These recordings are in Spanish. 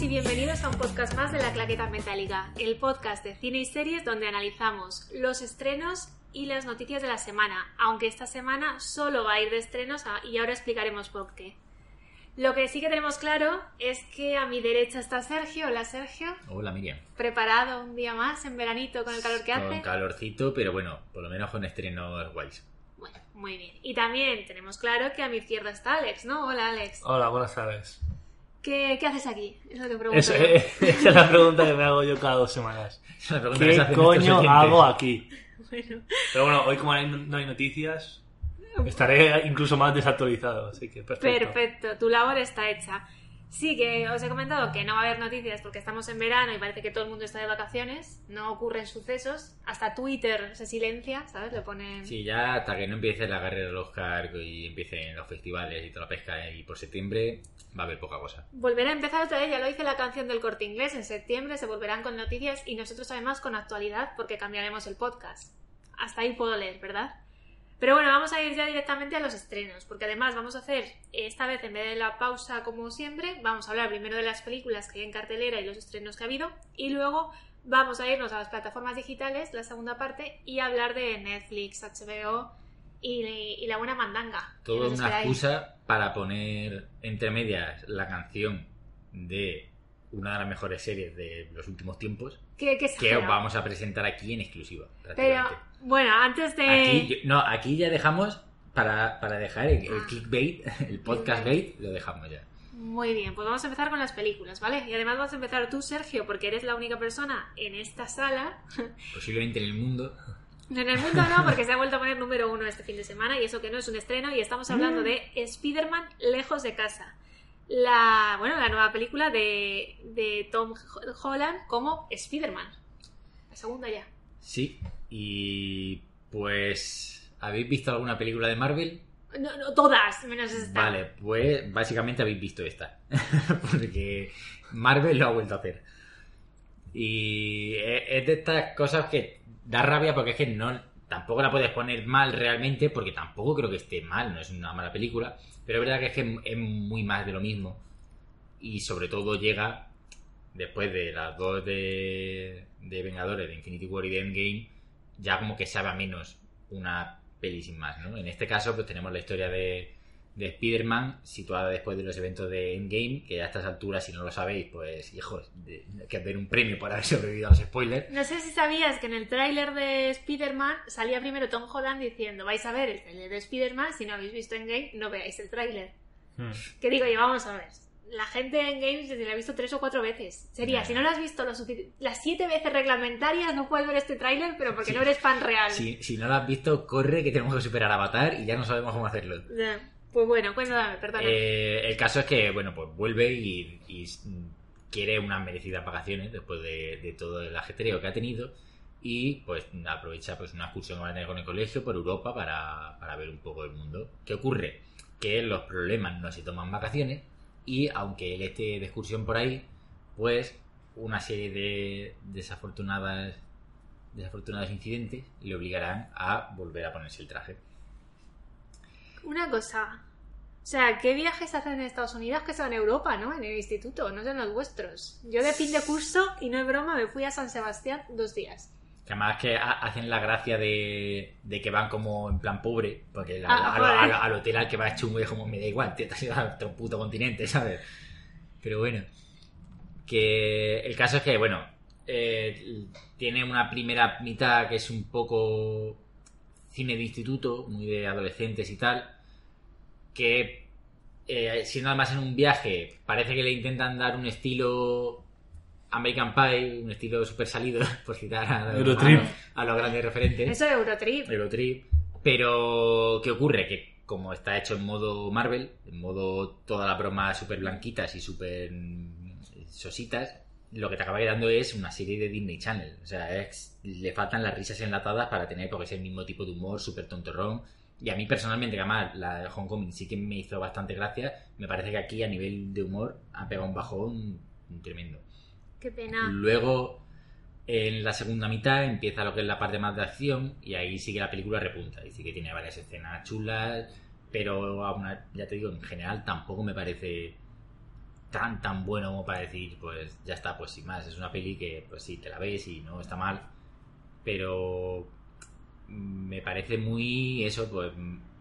Y bienvenidos a un podcast más de la Claqueta Metálica, el podcast de cine y series donde analizamos los estrenos y las noticias de la semana, aunque esta semana solo va a ir de estrenos ah, y ahora explicaremos por qué. Lo que sí que tenemos claro es que a mi derecha está Sergio. Hola Sergio. Hola Miriam. Preparado un día más en veranito con el calor que hace. Con calorcito, pero bueno, por lo menos con estrenos guays. Bueno, muy bien. Y también tenemos claro que a mi izquierda está Alex, ¿no? Hola Alex. Hola, buenas tardes. ¿Qué, qué haces aquí? Pregunto. Esa, es la pregunta que me hago yo cada dos semanas. ¿Qué coño hago aquí? Bueno, Pero bueno, hoy como no hay noticias, estaré incluso más desactualizado, así que perfecto. perfecto. Tu labor está hecha. Sí, que os he comentado que no va a haber noticias porque estamos en verano y parece que todo el mundo está de vacaciones. No ocurren sucesos. Hasta Twitter se silencia, ¿sabes? Le ponen... Sí, ya hasta que no empiece la carrera del Oscar y empiecen los festivales y toda la pesca y por septiembre va a haber poca cosa. Volverá a empezar otra vez, ya lo dice la canción del corte inglés. En septiembre se volverán con noticias y nosotros además con actualidad porque cambiaremos el podcast. Hasta ahí puedo leer, ¿verdad? Pero bueno, vamos a ir ya directamente a los estrenos, porque además vamos a hacer, esta vez en vez de la pausa como siempre, vamos a hablar primero de las películas que hay en cartelera y los estrenos que ha habido, y luego vamos a irnos a las plataformas digitales, la segunda parte, y hablar de Netflix, HBO y, y la buena mandanga. Todo una excusa para poner entre medias la canción de una de las mejores series de los últimos tiempos Qué- qué que os vamos a presentar aquí en exclusiva. Pero, bueno, antes de... Aquí, no, aquí ya dejamos para, para dejar el, el Ah. clickbait, el podcast bait, lo dejamos ya. Muy bien, pues vamos a empezar con las películas, ¿vale? Y además vas a empezar tú, Sergio, porque eres la única persona en esta sala. Posiblemente en el mundo. En el mundo no, porque se ha vuelto a poner número uno este fin de semana y eso que no es un estreno y estamos hablando de Spider-Man Lejos de Casa. La, bueno, la nueva película de, de Tom Holland como Spider-Man. La segunda ya. Sí, y pues... ¿Habéis visto alguna película de Marvel? No, no, todas, menos esta. Vale, pues básicamente habéis visto esta. Porque Marvel lo ha vuelto a hacer. Y e- es de estas cosas que da rabia porque es que no tampoco la puedes poner mal realmente porque tampoco creo que esté mal, no es una mala película, pero es verdad que es que es muy más de lo mismo y sobre todo llega después de las dos de, de Vengadores, de Infinity War y de Endgame, ya como que sabe a menos una peli sin más, ¿no? En este caso pues tenemos la historia de, de Spider-Man situada después de los eventos de Endgame, que a estas alturas, si no lo sabéis, pues hijos, de, que den un premio por haber sobrevivido a los spoilers. No sé si sabías que en el tráiler de Spider-Man salía primero Tom Holland diciendo vais a ver el tráiler de Spider-Man, si no habéis visto Endgame, no veáis el tráiler. Hmm. Que digo yo, vamos a ver. La gente en Games se la ha visto tres o cuatro veces. Sería, Ya. si no lo has visto lo las siete veces reglamentarias, no puedes ver este tráiler, pero porque no eres fan real. Si, si no lo has visto, corre que tenemos que superar a Avatar y ya no sabemos cómo hacerlo. Ya. Pues bueno, cuéntame, perdona. Eh, el caso es que, bueno, pues vuelve y, y quiere unas merecidas vacaciones después de, de todo el ajetreo que ha tenido y pues aprovecha pues una excursión que va a tener con el colegio por Europa para, para ver un poco el mundo. ¿Qué ocurre? Que los problemas no se toman vacaciones y aunque él esté de excursión por ahí, pues una serie de desafortunadas desafortunados incidentes le obligarán a volver a ponerse el traje. Una cosa. O sea, ¿qué viajes hacen en Estados Unidos que son en Europa, no? En el instituto, no son los vuestros. Yo de fin de curso, y no es broma, me fui a San Sebastián dos días. Que además que ha- hacen la gracia de, de que van como en plan pobre, porque la- Ah, al, joder. al- al hotel al que vas chungo es como me da igual, tío, te has ido a otro puto continente, ¿sabes? Pero bueno, que el caso es que, bueno, eh, tiene una primera mitad que es un poco cine de instituto, muy de adolescentes y tal, que eh, siendo además en un viaje, parece que le intentan dar un estilo American Pie, un estilo súper salido, por citar a, Eurotrip. a- a los grandes referentes. Eso es Eurotrip. Eurotrip. Pero, ¿qué ocurre? Que como está hecho en modo Marvel, en modo todas las bromas súper blanquitas y súper mm, sositas, lo que te acaba quedando es una serie de Disney Channel. O sea, es- le faltan las risas enlatadas para tener porque es el mismo tipo de humor, súper tontorrón. Y a mí personalmente, que además la de Homecoming sí que me hizo bastante gracia, me parece que aquí a nivel de humor ha pegado un bajón tremendo. Qué pena. Luego, en la segunda mitad, empieza lo que es la parte más de acción y ahí sí que la película repunta. Y sí que tiene varias escenas chulas, pero aún ya te digo, en general tampoco me parece tan tan bueno como para decir, pues ya está, pues sin más. Es una peli que, pues sí, te la ves y no está mal, pero me parece muy eso, pues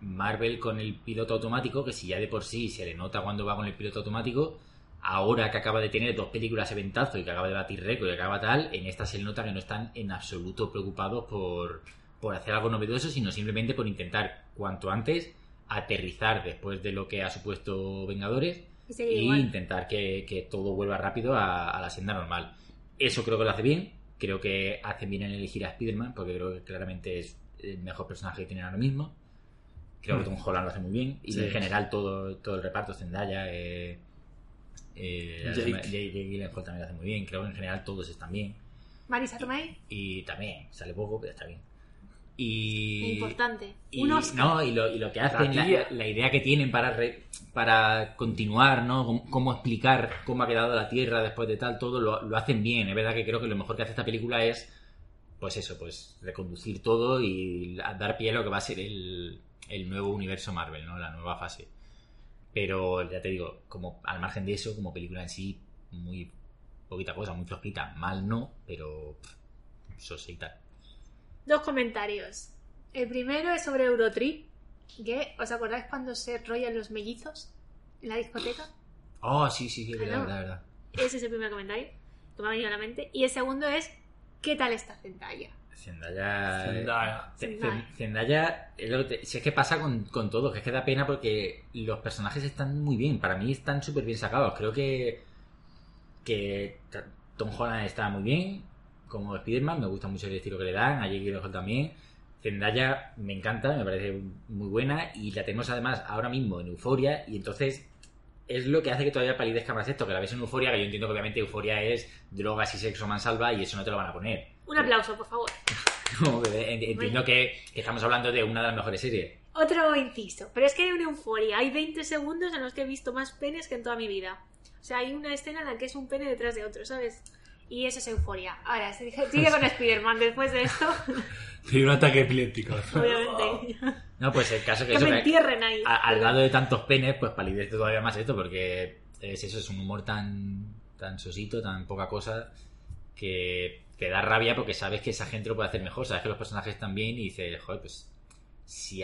Marvel con el piloto automático, que si ya de por sí se le nota cuando va con el piloto automático, ahora que acaba de tener dos películas eventazo y que acaba de batir récord y acaba tal, en esta se le nota que no están en absoluto preocupados por, por hacer algo novedoso, sino simplemente por intentar cuanto antes aterrizar después de lo que ha supuesto Vengadores Y intentar que, que todo vuelva rápido a, a la senda normal. Eso creo que lo hace bien. Creo que hace bien en elegir a Spider-Man, porque creo que claramente es el mejor personaje que tienen ahora mismo. Creo que Mm. Tom Holland lo hace muy bien. Y Sí. en general todo, todo el reparto, Zendaya, eh, eh, Jake. Jake Gyllenhaal también lo hace muy bien. Creo que en general todos están bien. Marisa Tomei, Y también, sale poco, pero está bien. Y, importante. y, Un Oscar. no, y, lo, y lo que hacen, la, tía. la idea que tienen para, re- para continuar, ¿no? Cómo, cómo explicar cómo ha quedado la Tierra después de tal, todo lo, lo hacen bien. Es verdad que creo que lo mejor que hace esta película es, pues eso, pues reconducir todo y dar pie a lo que va a ser el, el nuevo universo Marvel, ¿no? La nueva fase. Pero ya te digo, como al margen de eso, como película en sí, muy poquita cosa, muy flojita. Mal no, pero sosita. Dos comentarios. El primero es sobre Eurotrip. Que, ¿Os acordáis cuando se rollan los mellizos en la discoteca? Oh, sí, sí, sí, Ah, verdad, no. verdad, verdad. Ese es el primer comentario que me ha venido a la mente. Y el segundo es, ¿qué tal está Zendaya? Zendaya. Zendaya. Z- Zendaya. Es si es que pasa con, con todo, que es que da pena porque los personajes están muy bien, para mí están súper bien sacados. Creo que, que Tom Holland está muy bien como Spider-Man, me gusta mucho el estilo que le dan, a Jake Gyllenhaal también. Zendaya me encanta, me parece muy buena y la tenemos además ahora mismo en Euforia y entonces es lo que hace que todavía palidezca más esto, que la ves en Euforia, que yo entiendo que obviamente Euforia es drogas y sexo mansalva y eso no te lo van a poner. Un aplauso, por favor. Entiendo que, que estamos hablando de una de las mejores series. Otro inciso. Pero es que hay una euforia. Hay 20 segundos en los que he visto más penes que en toda mi vida. O sea, hay una escena en la que es un pene detrás de otro, ¿sabes? Y eso es euforia. Ahora, sigue sigue con Spider-Man después de esto, Tiene un ataque epiléptico. obviamente. No, pues el caso que, Que eso, me entierren ahí. a- al lado de tantos penes, pues palidece todavía más esto, porque es eso, es un humor tan, tan sosito, tan poca cosa, que te da rabia porque sabes que esa gente lo puede hacer mejor, sabes que los personajes están bien y dices, joder, pues si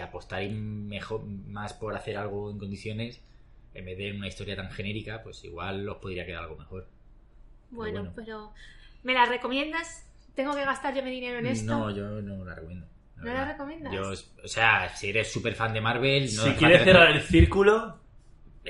mejor, más por hacer algo en condiciones, en vez de una historia tan genérica, pues igual os podría quedar algo mejor. Bueno, bueno. pero ¿me la recomiendas? ¿Tengo que gastar yo mi dinero en esto? No, yo no la recomiendo. ¿No la recomiendas? Yo, o sea, si eres súper fan de Marvel, no si quieres cerrar el círculo,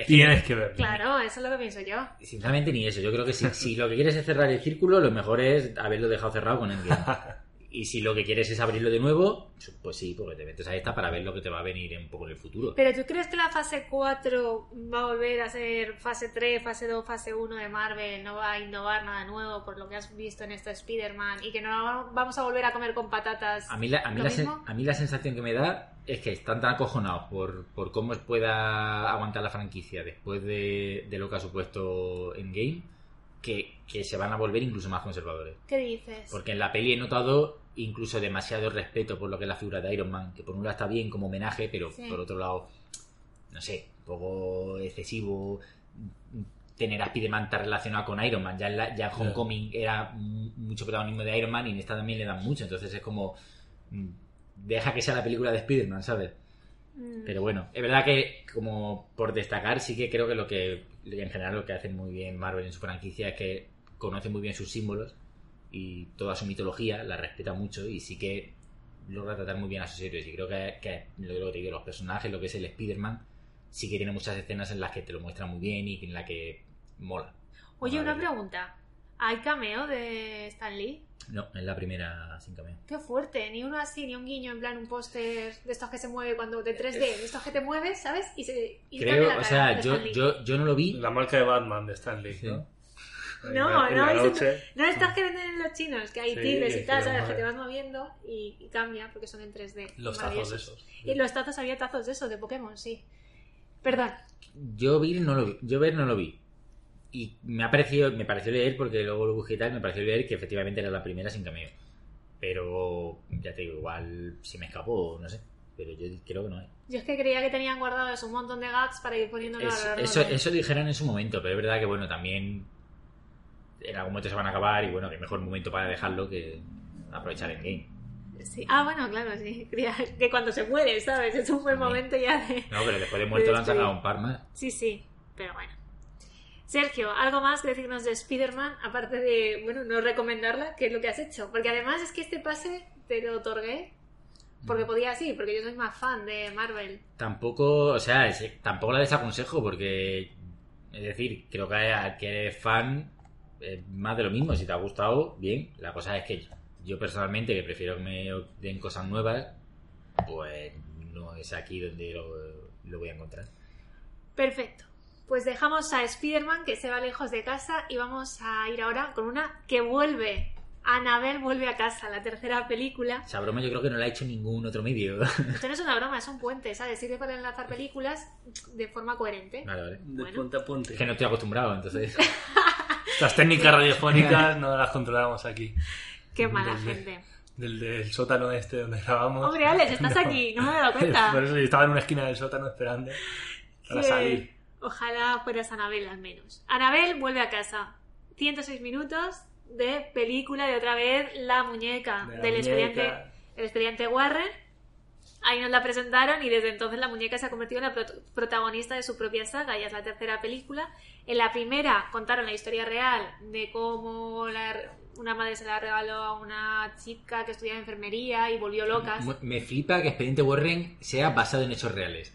tienes que verlo. Claro, eso es lo que pienso yo. Sinceramente ni eso. Yo creo que si, si lo que quieres es cerrar el círculo, lo mejor es haberlo dejado cerrado con Endgame. Y si lo que quieres es abrirlo de nuevo, pues sí, porque te metes a esta para ver lo que te va a venir un poco en el futuro. ¿Pero tú crees que la fase 4 va a volver a ser fase 3, fase 2, fase 1 de Marvel? ¿No va a innovar nada nuevo por lo que has visto en este Spider-Man? ¿Y que no vamos a volver a comer con patatas? A mí, la, a, mí ¿Lo la, sen- a mí la sensación que me da es que están tan acojonados por, por cómo pueda aguantar la franquicia después de, de lo que ha supuesto Endgame que, que se van a volver incluso más conservadores. ¿Qué dices? Porque en la peli he notado incluso demasiado respeto por lo que es la figura de Iron Man, que por un lado está bien como homenaje, pero Sí. por otro lado, no sé, un poco excesivo tener a Spider-Man tan relacionado con Iron Man. Ya en, la- ya en Homecoming era mu- mucho protagonismo de Iron Man y en esta también le dan mucho, entonces es como... mm, Deja que sea la película de Spider-Man, ¿sabes? Mm. Pero bueno, es verdad que como por destacar, sí que creo que lo que en general lo que hace muy bien Marvel en su franquicia es que conoce muy bien sus símbolos y toda su mitología la respeta mucho y sí que logra tratar muy bien a sus héroes. Y creo que, que lo que te digo, los personajes, lo que es el Spider-Man, sí que tiene muchas escenas en las que te lo muestra muy bien y en la que mola. Oye, una pregunta. ¿Hay cameo de Stan Lee? No, es la primera sin cameo. Qué fuerte, ni uno así, ni un guiño en plan un póster de estos que se mueve cuando de 3D, de estos que te mueves, ¿sabes? Y se y Creo, la o sea, de yo, yo, yo no lo vi. La marca de Batman de Stanley, Sí. ¿no? No, en no, es-. No estos que venden en los chinos, que hay Sí, tigres y tal, ¿sabes? Que te vas moviendo y, y cambia porque son en 3D. Los tazos de esos. Y los tazos, había tazos de esos, de Pokémon, sí. Perdón. Yo vi no lo vi. Yo ver no lo vi. Y me ha parecido, me pareció leer, porque luego lo busqué y tal, me pareció leer que efectivamente era la primera sin cameo. Pero ya te digo, igual si me escapó, no sé. Pero yo creo que no hay. Yo es que creía que tenían guardados un montón de gags para ir poniéndolo a lo Eso, eso, de- dijeron en su momento, pero es verdad que bueno, también en algún momento se van a acabar y bueno, que mejor momento para dejarlo que aprovechar el game. Sí. Ah, bueno, claro, sí. Que cuando se muere, ¿sabes? Es un buen momento ya de... No, pero después de muerto lo han sacado un par más. Sí, sí, pero bueno. Sergio, ¿algo más que decirnos de Spider-Man? Aparte de, bueno, no recomendarla, ¿qué es lo que has hecho? Porque además es que este pase te lo otorgué porque podía sí, porque yo soy más fan de Marvel. Tampoco, o sea, tampoco la desaconsejo porque, es decir, creo que que eres fan es más de lo mismo. Si te ha gustado, bien. La cosa es que yo personalmente, que prefiero que me den cosas nuevas, pues no es aquí donde lo, lo voy a encontrar. Perfecto. Pues dejamos a Spider-Man que se va lejos de casa y vamos a ir ahora con una que vuelve. Annabelle vuelve a casa, la tercera película. Esa broma yo creo que no la ha hecho ningún otro medio. Esto no es una broma, es un puente, ¿sabes? Sirve para enlazar películas de forma coherente. vale, vale. De Bueno. punta a punta. Es que no estoy acostumbrado, entonces. Las técnicas radiofónicas no las controlamos aquí. Qué mala Del- gente. Del, del sótano este donde grabamos. Hombre, Alex, estás No. aquí, no me he dado cuenta. Por eso yo estaba en una esquina del sótano esperando para salir. Ojalá fueras Anabel al menos. Anabel vuelve a casa. 106 minutos de película de otra vez La Muñeca De la del muñeca. expediente el expediente Warren. Ahí nos la presentaron y desde entonces la muñeca se ha convertido en la prot- protagonista de su propia saga. Ya es la tercera película. En la primera contaron la historia real de cómo la- una madre se la regaló a una chica que estudiaba enfermería y volvió locas. Mu- Me flipa que Expediente Warren sea basado en hechos reales.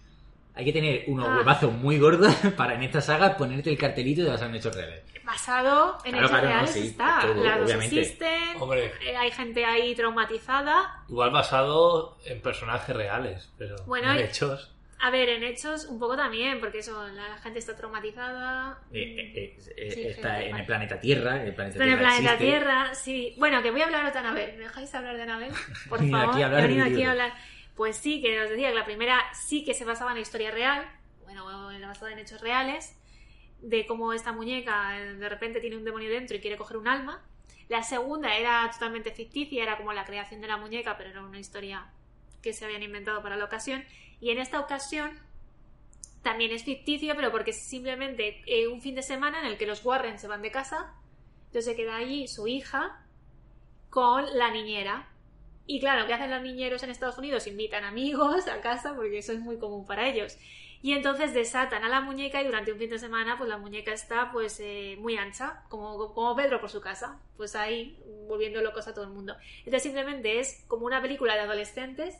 Hay que tener unos Ah. huevazos muy gordos para en esta saga ponerte el cartelito de basado en hechos reales. Basado en Claro, hechos claro, no, reales sí, está. todo, Las dos obviamente. existen. Hombre. eh, hay gente ahí traumatizada. Igual basado en personajes reales, pero Bueno, en hechos. A ver, en hechos un poco también, porque eso, la gente está traumatizada. Eh, eh, Sí, está gente, en vale. el planeta Tierra. El planeta Está en el Tierra planeta existe. Tierra, sí. Bueno, que voy a hablar de Anabel. ¿Me dejáis hablar de Anabel? Por favor. He venido aquí a hablar. Pues sí, que os decía que la primera sí que se basaba en la historia real. Bueno, basada en hechos reales. De cómo esta muñeca eh, de repente tiene un demonio dentro y quiere coger un alma. La segunda era totalmente ficticia, era como la creación de la muñeca, pero era una historia que se habían inventado para la ocasión. Y en esta ocasión también es ficticio, pero porque es simplemente eh, un fin de semana en el que los Warren se van de casa. Entonces queda allí su hija con la niñera. Y claro, ¿qué hacen los niñeros en Estados Unidos? Invitan amigos a casa porque eso es muy común para ellos. Y entonces desatan a la muñeca y durante un fin de semana pues la muñeca está pues eh, muy ancha, como, como Pedro por su casa, pues ahí volviendo locos a todo el mundo. Entonces simplemente es como una película de adolescentes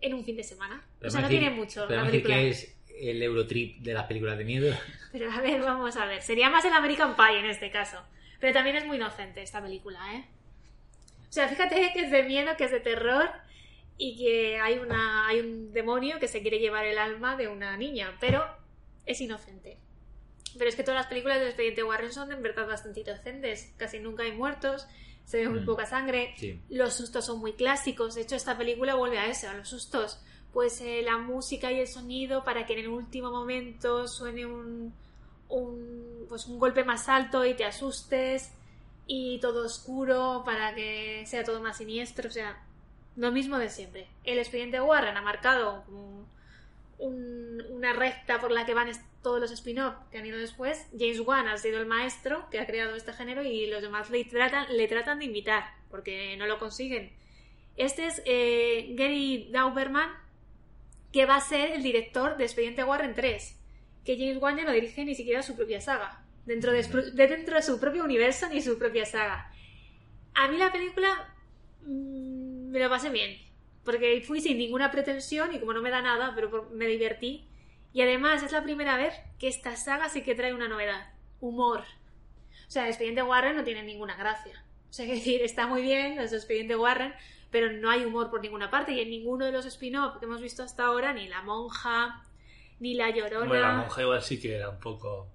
en un fin de semana. O sea, no decir- tiene mucho la película. que es el Eurotrip de las películas de miedo. Pero a ver, vamos a ver. Sería más el American Pie en este caso. Pero también es muy inocente esta película, ¿eh? O sea, fíjate que es de miedo, que es de terror y que hay, una, hay un demonio que se quiere llevar el alma de una niña, pero es inocente. Pero es que todas las películas del expediente Warren son en verdad bastante inocentes. Casi nunca hay muertos, se ve muy Mm. poca sangre. Sí. Los sustos son muy clásicos. De hecho, esta película vuelve a eso, a los sustos. Pues eh, la música y el sonido para que en el último momento suene un, un, pues un golpe más alto y te asustes. Y todo oscuro para que sea todo más siniestro. O sea, lo mismo de siempre. El expediente Warren ha marcado una recta por la que van todos los spin-off que han ido después. James Wan ha sido el maestro que ha creado este género y los demás le tratan, le tratan de imitar porque no lo consiguen. Este es eh, Gary Dauberman, que va a ser el director de Expediente Warren 3, que James Wan ya no dirige ni siquiera su propia saga, dentro de, de dentro de su propio universo ni su propia saga. A mí la película mm, me lo pasé bien, porque fui sin ninguna pretensión y como no me da nada, pero por- me divertí. Y además es la primera vez que esta saga sí que trae una novedad, humor. O sea, el expediente Warren no tiene ninguna gracia. O sea, es decir, está muy bien los expediente Warren, pero no hay humor por ninguna parte. Y en ninguno de los spin-off que hemos visto hasta ahora, ni La Monja, ni La Llorona. Bueno, la monja igual sí que era un poco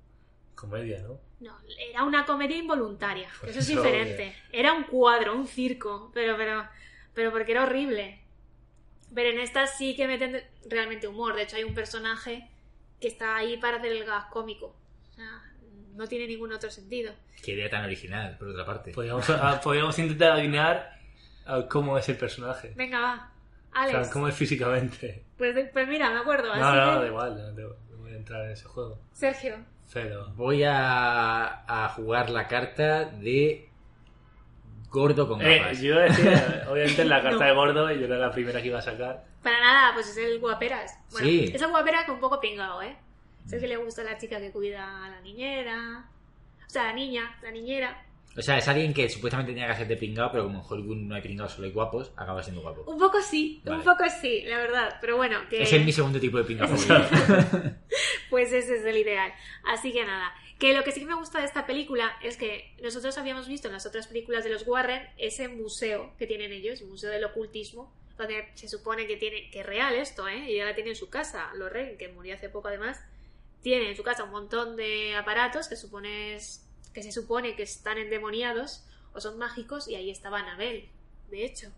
comedia, ¿no? No, era una comedia involuntaria, que Pues eso es eso, diferente. Era un cuadro, un circo, pero, pero, pero porque era horrible. Pero en esta sí que meten realmente humor. De hecho, hay un personaje que está ahí para hacer el gas cómico. O sea, no tiene ningún otro sentido. Qué idea tan original, por otra parte. Podríamos, ah, podríamos intentar adivinar ah, cómo es el personaje. Venga, va. O sea, Alex. cómo es físicamente. Pues, pues mira, me acuerdo. No, así no, que- da igual, no, no voy a entrar en ese juego. Sergio. Pero... Voy a, a jugar la carta de gordo con Eh, gafas. yo decía, obviamente en la carta No. de gordo, y yo era la primera que iba a sacar. Para nada, pues es el guaperas. Bueno, Sí. es el guaperas que un poco pingado, ¿eh? Es el que le gusta a la chica que cuida a la niñera. O sea, la niña, la niñera. O sea, es alguien que supuestamente tenía que ser de pringado, pero como en Hollywood no hay pringados, solo hay guapos, acaba siendo guapo. Un poco sí, Vale. un poco sí, la verdad. Pero bueno, que... Ese es mi segundo tipo de pringado. Pues ese es el ideal. Así que nada. Que lo que sí que me gusta de esta película es que nosotros habíamos visto en las otras películas de los Warren ese museo que tienen ellos, el Museo del Ocultismo, donde se supone que tiene, que es real esto, ¿eh? Y ya la tiene en su casa, Lorraine, que murió hace poco además, tiene en su casa un montón de aparatos que supones que se supone que están endemoniados o son mágicos y ahí estaba Anabel, de hecho.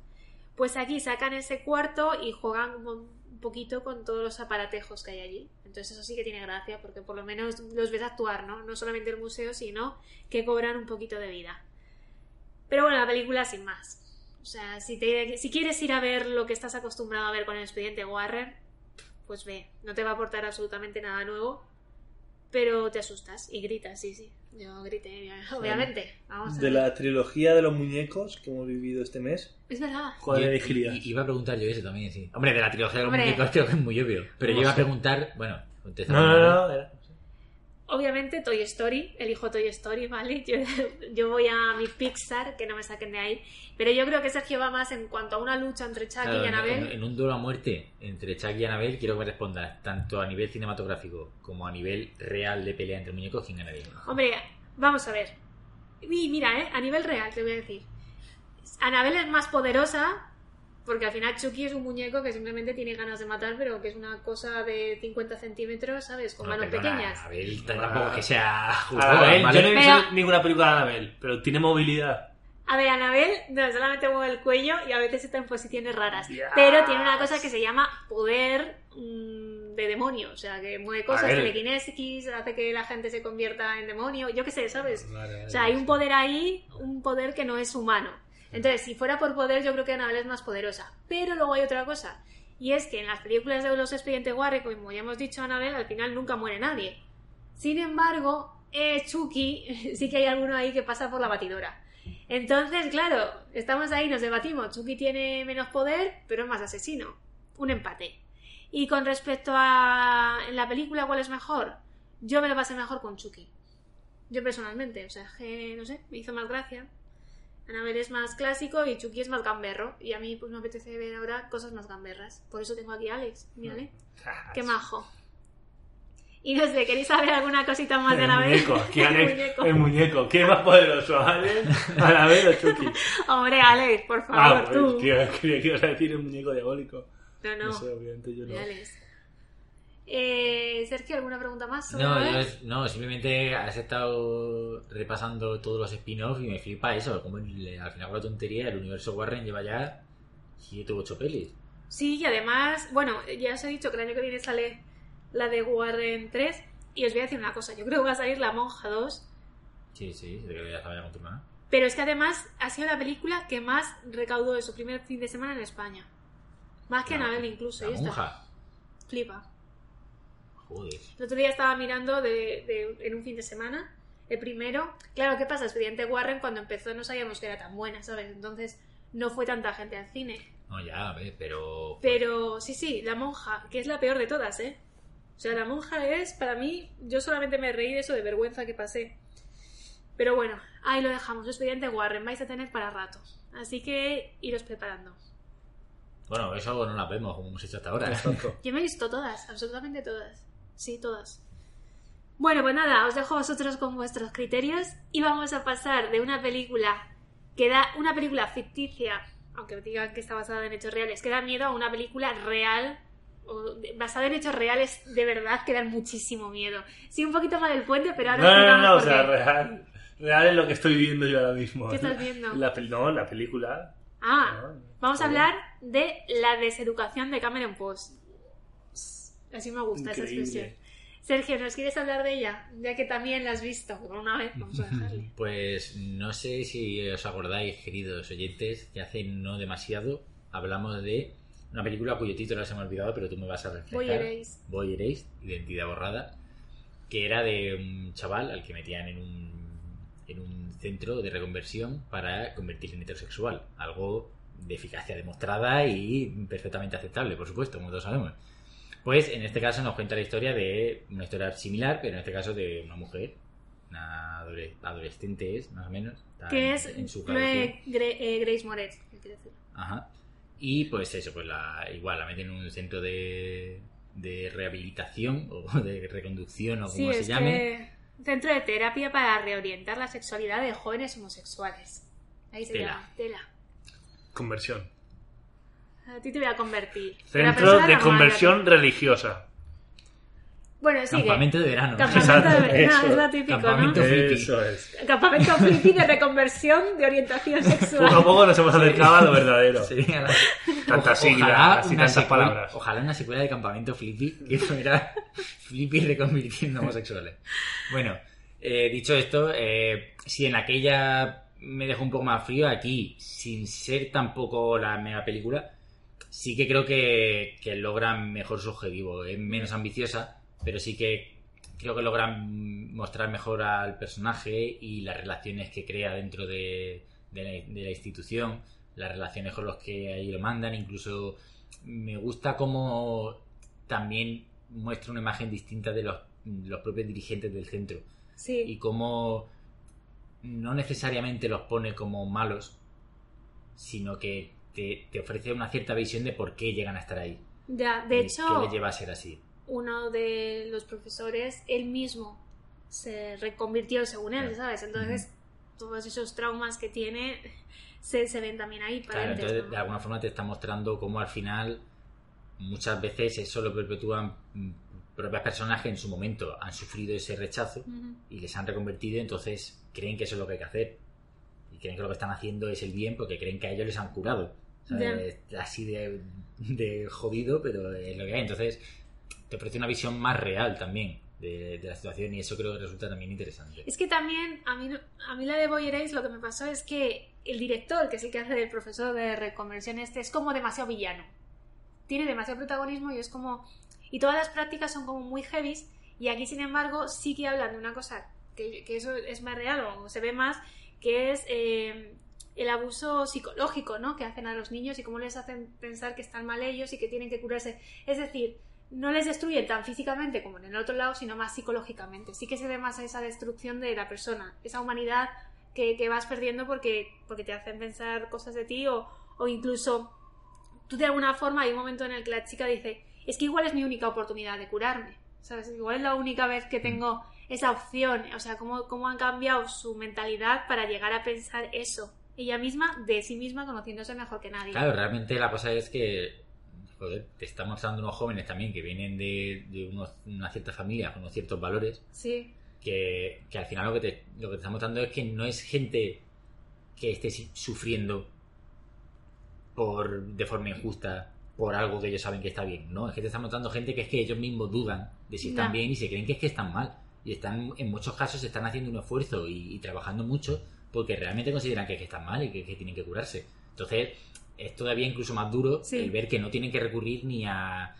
Pues aquí sacan ese cuarto y juegan un, poquito con todos los aparatejos que hay allí. Entonces eso sí que tiene gracia porque por lo menos los ves actuar, ¿no? No solamente el museo, sino que cobran un poquito de vida. Pero bueno, la película sin más. O sea, si, te, si quieres ir a ver lo que estás acostumbrado a ver con el expediente Warren, pues ve, no te va a aportar absolutamente nada nuevo, pero te asustas y gritas, sí, sí. Yo grité, obviamente. Vamos a De ver. la trilogía de los muñecos que hemos vivido este mes, Es verdad. ¿cuál Y- elegirías? y- Iba a preguntar yo eso también, sí. Hombre, de la trilogía de los Hombre. muñecos creo que es muy obvio. Pero yo iba a preguntar, bueno, contesta. No, no, no. Obviamente Toy Story, elijo Toy Story, ¿vale? Yo, yo voy a mi Pixar, que no me saquen de ahí. Pero yo creo que Sergio va más en cuanto a una lucha entre Chucky Claro, y en, Annabelle. en- en un duelo a muerte entre Chuck y Annabelle, quiero que me respondas tanto a nivel cinematográfico como a nivel real de pelea entre muñecos, ¿quién ganaría? Hombre, vamos a ver. Y mira, ¿eh? A nivel real, te voy a decir. Annabelle es más poderosa porque al final Chucky es un muñeco que simplemente tiene ganas de matar, pero que es una cosa de 50 centímetros, ¿sabes? Con No, manos perdona, pequeñas. Annabelle tampoco que sea juzgón, Anabel, ¿vale? yo no he visto Pero- ninguna película de Anabel, pero tiene movilidad. A ver, Annabelle no, solamente mueve el cuello y a veces está en posiciones raras. Pero tiene una cosa que se llama poder mm, de demonio. O sea, que mueve cosas, telequinesis, hace que la gente se convierta en demonio. Yo qué sé, ¿sabes? Vale, vale. O sea, hay un poder ahí, un poder que no es humano. Entonces, si fuera por poder, yo creo que Annabelle es más poderosa. Pero luego hay otra cosa. Y es que en las películas de los expedientes Warren, como ya hemos dicho, Annabelle, al final nunca muere nadie. Sin embargo, eh, Chucky, sí que hay alguno ahí que pasa por la batidora. Entonces, claro, estamos ahí, nos debatimos. Chucky tiene menos poder, pero es más asesino. Un empate. Y con respecto a en la película, ¿cuál es mejor? Yo me lo pasé mejor con Chucky. Yo personalmente, o sea, que no sé, me hizo más gracia. Annabelle es más clásico y Chucky es más gamberro. Y a mí pues me apetece ver ahora cosas más gamberras. Por eso tengo aquí a Alex. Mírale. Qué majo. Y no sé, ¿queréis saber alguna cosita más de El Annabelle? muñeco, ¿quién El muñeco. El muñeco. ¿Quién es más poderoso, Alex, Anabel o Chucky? Hombre, Alex, por Ah, favor, pues, tú. tío, creía que ibas a decir el muñeco diabólico. No, no. No sé, obviamente yo no. Alex. Eh, Sergio, ¿alguna pregunta más? sobre No, yo Annabelle? es- no, simplemente has estado repasando todos los spin-offs y me flipa eso, como el- al final con la tontería el universo Warren lleva ya 7 u 8 pelis. Sí, y además, bueno, ya os he dicho que el año que viene sale la de Warren 3. Y os voy a decir una cosa, yo creo que va a salir La Monja 2. Sí, sí, creo que ya estaba ya confirmado. Pero es que además ha sido la película que más recaudó de su primer fin de semana en España. Más que Annabelle incluso. La monja. Flipa. Joder. El otro día estaba mirando de, de- en un fin de semana. El primero, claro, ¿qué pasa? Expediente Warren cuando empezó no sabíamos que era tan buena, ¿sabes? Entonces no fue tanta gente al cine. No, ya, a ver, pero... Pero sí, sí, La Monja, que es la peor de todas, ¿eh? O sea, La Monja es, para mí, yo solamente me reí de eso de vergüenza que pasé. Pero bueno, ahí lo dejamos. Expediente Warren, vais a tener para rato. Así que iros preparando. Bueno, eso no la vemos como hemos hecho hasta ahora. Yo me he visto todas, absolutamente todas. Sí, todas. Bueno, pues nada, os dejo a vosotros con vuestros criterios y vamos a pasar de una película que da una película ficticia, aunque digan que está basada en hechos reales, que da miedo a una película real o basada en hechos reales de verdad que dan muchísimo miedo. Sí, un poquito mal el puente, pero ahora No, no, no, o sea, real. Real es lo que estoy viendo yo ahora mismo. ¿Qué estás viendo? La, no, la película. Ah, No, vamos a bien. hablar de la deseducación de Cameron Post. Así me gusta esa expresión. Sergio, ¿nos quieres hablar de ella? Ya que también la has visto por una vez, vamos a dejarle. Pues no sé si os acordáis, queridos oyentes, que hace no demasiado hablamos de una película cuyo título se me ha olvidado, pero tú me vas a reflejar. Voy. Boy Erased, Identidad Borrada, que era de un chaval al que metían en un, en un centro de reconversión para convertirse en heterosexual. Algo de eficacia demostrada y perfectamente aceptable, por supuesto, como todos sabemos. Pues en este caso nos cuenta la historia de una historia similar, pero en este caso de una mujer, una adole- adolescente es, más o menos. Que en- es en su. Chloe Gre- eh, Grace Moretz. Ajá. Y pues eso, pues la, igual la meten en un centro de, de rehabilitación o de reconducción o Sí, como es se llame. que centro de terapia para reorientar la sexualidad de jóvenes homosexuales. Ahí se Tela. llama, tela. Conversión. A ti te voy a convertir. Centro de normal, conversión religiosa. Bueno, sigue. Campamento de verano. Campamento de... Eso. es lo típico, Campamento ¿no? Flippy. Eso es. Campamento flippy de reconversión de orientación Poco a sexual. poco nos hemos acercado a lo verdadero. Sí, a la- Tantas siglas una tantas secuela- palabras. Ojalá una secuela de Campamento Flippy que fuera Flippy reconvirtiendo homosexuales. Bueno, eh, dicho esto, eh, si en aquella me dejó un poco más frío, aquí, sin ser tampoco la mega película, sí que creo que, que logran mejor su objetivo. Es menos ambiciosa, pero sí que creo que logran mostrar mejor al personaje y las relaciones que crea dentro de, de la, de la institución, las relaciones con los que ahí lo mandan, incluso me gusta cómo también muestra una imagen distinta de los, los propios dirigentes del centro. Y Sí, cómo no necesariamente los pone como malos, sino que te, te ofrece una cierta visión de por qué llegan a estar ahí. ya. De hecho, ¿Qué les lleva a ser así? uno de los profesores, él mismo, se reconvirtió según él, Claro. ¿sabes? Entonces, todos esos traumas que tiene se, se ven también ahí Claro, entonces, ¿no? de alguna forma te está mostrando cómo al final muchas veces eso lo perpetúan mm, propias personas que en su momento han sufrido ese rechazo y les han reconvertido, entonces creen que eso es lo que hay que hacer. Creen que lo que están haciendo es el bien porque creen que a ellos les han curado. ¿sabes? Así de, de jodido, pero es lo que hay. Entonces te ofrece una visión más real también de, de la situación y eso creo que resulta también interesante. Es que también a mí, a mí la de Boy Erased lo que me pasó es que el director, que es el que hace el profesor de reconversión este, es como demasiado villano. Tiene demasiado protagonismo y es como... Y todas las prácticas son como muy heavies y aquí, sin embargo, sí que hablan de una cosa que, que eso es más real o se ve más, que es eh, el abuso psicológico ¿no? que hacen a los niños y cómo les hacen pensar que están mal ellos y que tienen que curarse. Es decir, no les destruyen tan físicamente como en el otro lado, sino más psicológicamente. Sí que se ve más esa destrucción de la persona, esa humanidad que, que vas perdiendo porque, porque te hacen pensar cosas de ti o, o incluso tú de alguna forma hay un momento en el que la chica dice, es que igual es mi única oportunidad de curarme, ¿sabes? Igual es la única vez que tengo esa opción, o sea, cómo, cómo han cambiado su mentalidad para llegar a pensar eso, ella misma, de sí misma, conociéndose mejor que nadie. Claro, realmente la cosa es que joder, te está mostrando unos jóvenes también que vienen de, de unos- una cierta familia con unos ciertos valores Sí, que, que al final lo que, te, lo que te está mostrando es que no es gente que esté sufriendo por de forma injusta por algo que ellos saben que está bien, no, es que te está mostrando gente que es que ellos mismos dudan de si están bien y se creen que es que están mal y están en muchos casos están haciendo un esfuerzo y, y trabajando mucho porque realmente consideran que, es que están mal y que, que tienen que curarse. Entonces, es todavía incluso más duro Sí. el ver que no tienen que recurrir ni a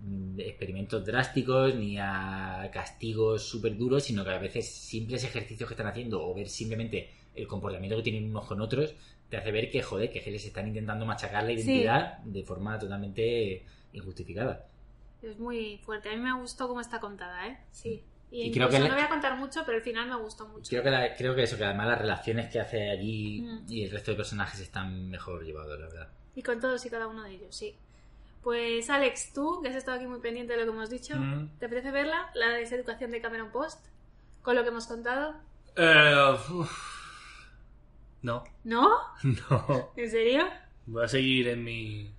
mm, experimentos drásticos ni a castigos súper duros, sino que a veces simples ejercicios que están haciendo o ver simplemente el comportamiento que tienen unos con otros te hace ver que, joder, que es que les están intentando machacar la Sí. identidad de forma totalmente injustificada. es muy fuerte. A mí me gustó cómo está contada, ¿eh? Sí. Y, Y creo que no le- voy a contar mucho, pero al final me gustó mucho. Creo que, la- creo que eso, que además las relaciones que hace allí Mm. y el resto de personajes están mejor llevados, la verdad. Y con todos y cada uno de ellos, sí. Pues Alex, tú, que has estado aquí muy pendiente de lo que hemos dicho, Mm. ¿te apetece verla? La deseducación de Cameron Post, con lo que hemos contado. Eh. No, ¿No? no. ¿En serio? Voy a seguir en mi,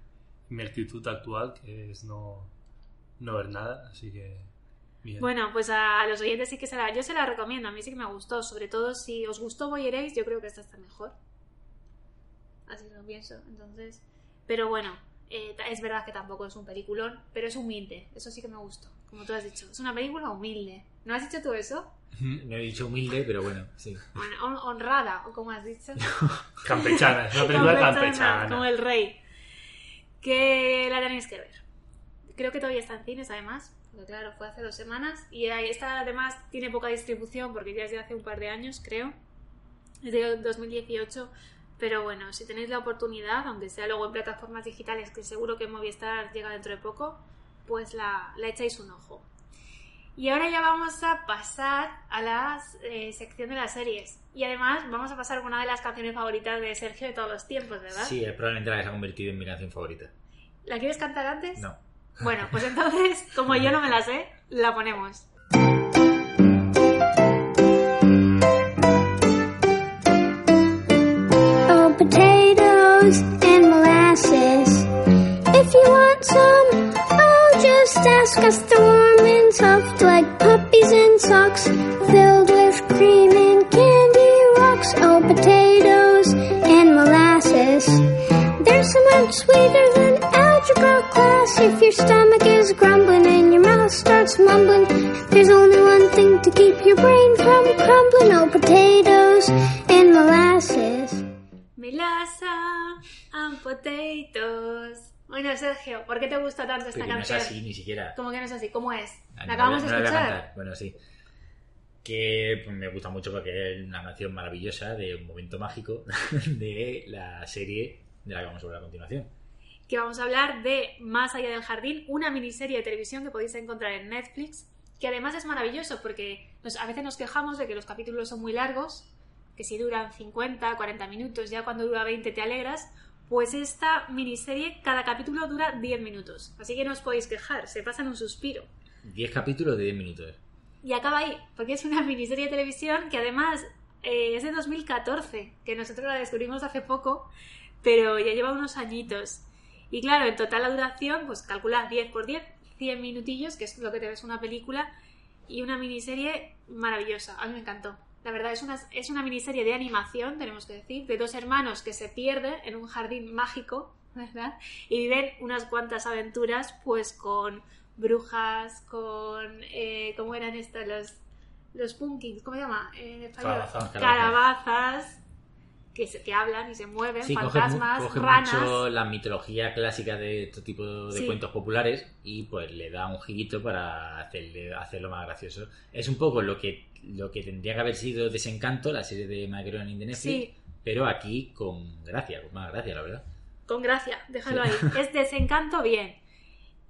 mi actitud actual, que es no, no ver nada, así que... Bien. Bueno, pues a los oyentes sí que se la... Yo se la recomiendo, a mí sí que me gustó. Sobre todo si os gustó Boyeréis, yo creo que esta está mejor. Así lo pienso, entonces... Pero bueno, eh, es verdad que tampoco es un peliculón, pero es humilde. Eso sí que me gustó, como tú has dicho. Es una película humilde. ¿No has dicho tú eso? No he dicho humilde, pero bueno, sí. Bueno, hon- honrada, o como has dicho. Campechana, es una película Campechana, campechana. Como el rey. Que la tenéis que ver. Creo que todavía está en cines, además. Porque claro, fue hace dos semanas. Y ahí esta, además, tiene poca distribución porque ya es de hace un par de años, creo. Es de 2018. Pero bueno, si tenéis la oportunidad, aunque sea luego en plataformas digitales, que seguro que Movistar llega dentro de poco, pues la, la echáis un ojo. Y ahora ya vamos a pasar a la eh, sección de las series. Y además vamos a pasar con una de las canciones favoritas de Sergio de todos los tiempos, ¿verdad? Sí, probablemente la que se ha convertido en mi canción favorita. ¿La quieres cantar antes? No. Bueno, pues entonces, como yo no me la sé, la ponemos. Oh, potatoes and molasses. If you want some, oh, just ask us. They're and soft like puppies in socks, filled with cream and candy rocks. Oh, potatoes and molasses. They're so much sweeter algebra class. If your stomach is grumbling and your mouth starts mumbling, there's only one thing to keep your brain from crumbling. Oh, potatoes and molasses. Melasa and potatoes. Bueno, Sergio, ¿por qué te gusta tanto esta Pero no es canción? así ni siquiera. ¿Cómo que no es así? ¿Cómo es? Ah, La no, acabamos no de escuchar. Bueno, sí. Que me gusta mucho porque es una canción maravillosa de un momento mágico de la serie de la que vamos a hablar a continuación. Que vamos a hablar de Más allá del jardín, una miniserie de televisión que podéis encontrar en Netflix, que además es maravilloso porque nos- a veces nos quejamos de que los capítulos son muy largos, que si duran 50, 40 minutos, ya cuando dura 20 te alegras, pues esta miniserie, cada capítulo dura 10 minutos, así que no os podéis quejar, se pasa en un suspiro. 10 capítulos de 10 minutos. Y acaba ahí, porque es una miniserie de televisión que además eh, es de 2014, que nosotros la descubrimos hace poco, pero ya lleva unos añitos. Y claro, en total la duración, pues calcula 10 por 10, 100 minutillos, que es lo que te ves una película, y una miniserie maravillosa. A mí me encantó. La verdad, es una, es una miniserie de animación, tenemos que decir, de dos hermanos que se pierden en un jardín mágico, ¿verdad? Y viven unas cuantas aventuras, pues con brujas, con... Eh, ¿Cómo eran estas? Los, los pumpkins, ¿cómo se llama? En español. Calabazas. Calabazas. Que, se, que hablan y se mueven, Sí, coge, fantasmas, coge ranas. mucho la mitología clásica de este tipo de Sí. cuentos populares y pues le da un girito para hacerle, hacerlo más gracioso. Es un poco lo que, lo que tendría que haber sido Desencanto, la serie de Macaronin de Netflix, Sí. pero aquí con gracia, con más gracia, la verdad. Con gracia, déjalo ahí. Es desencanto bien.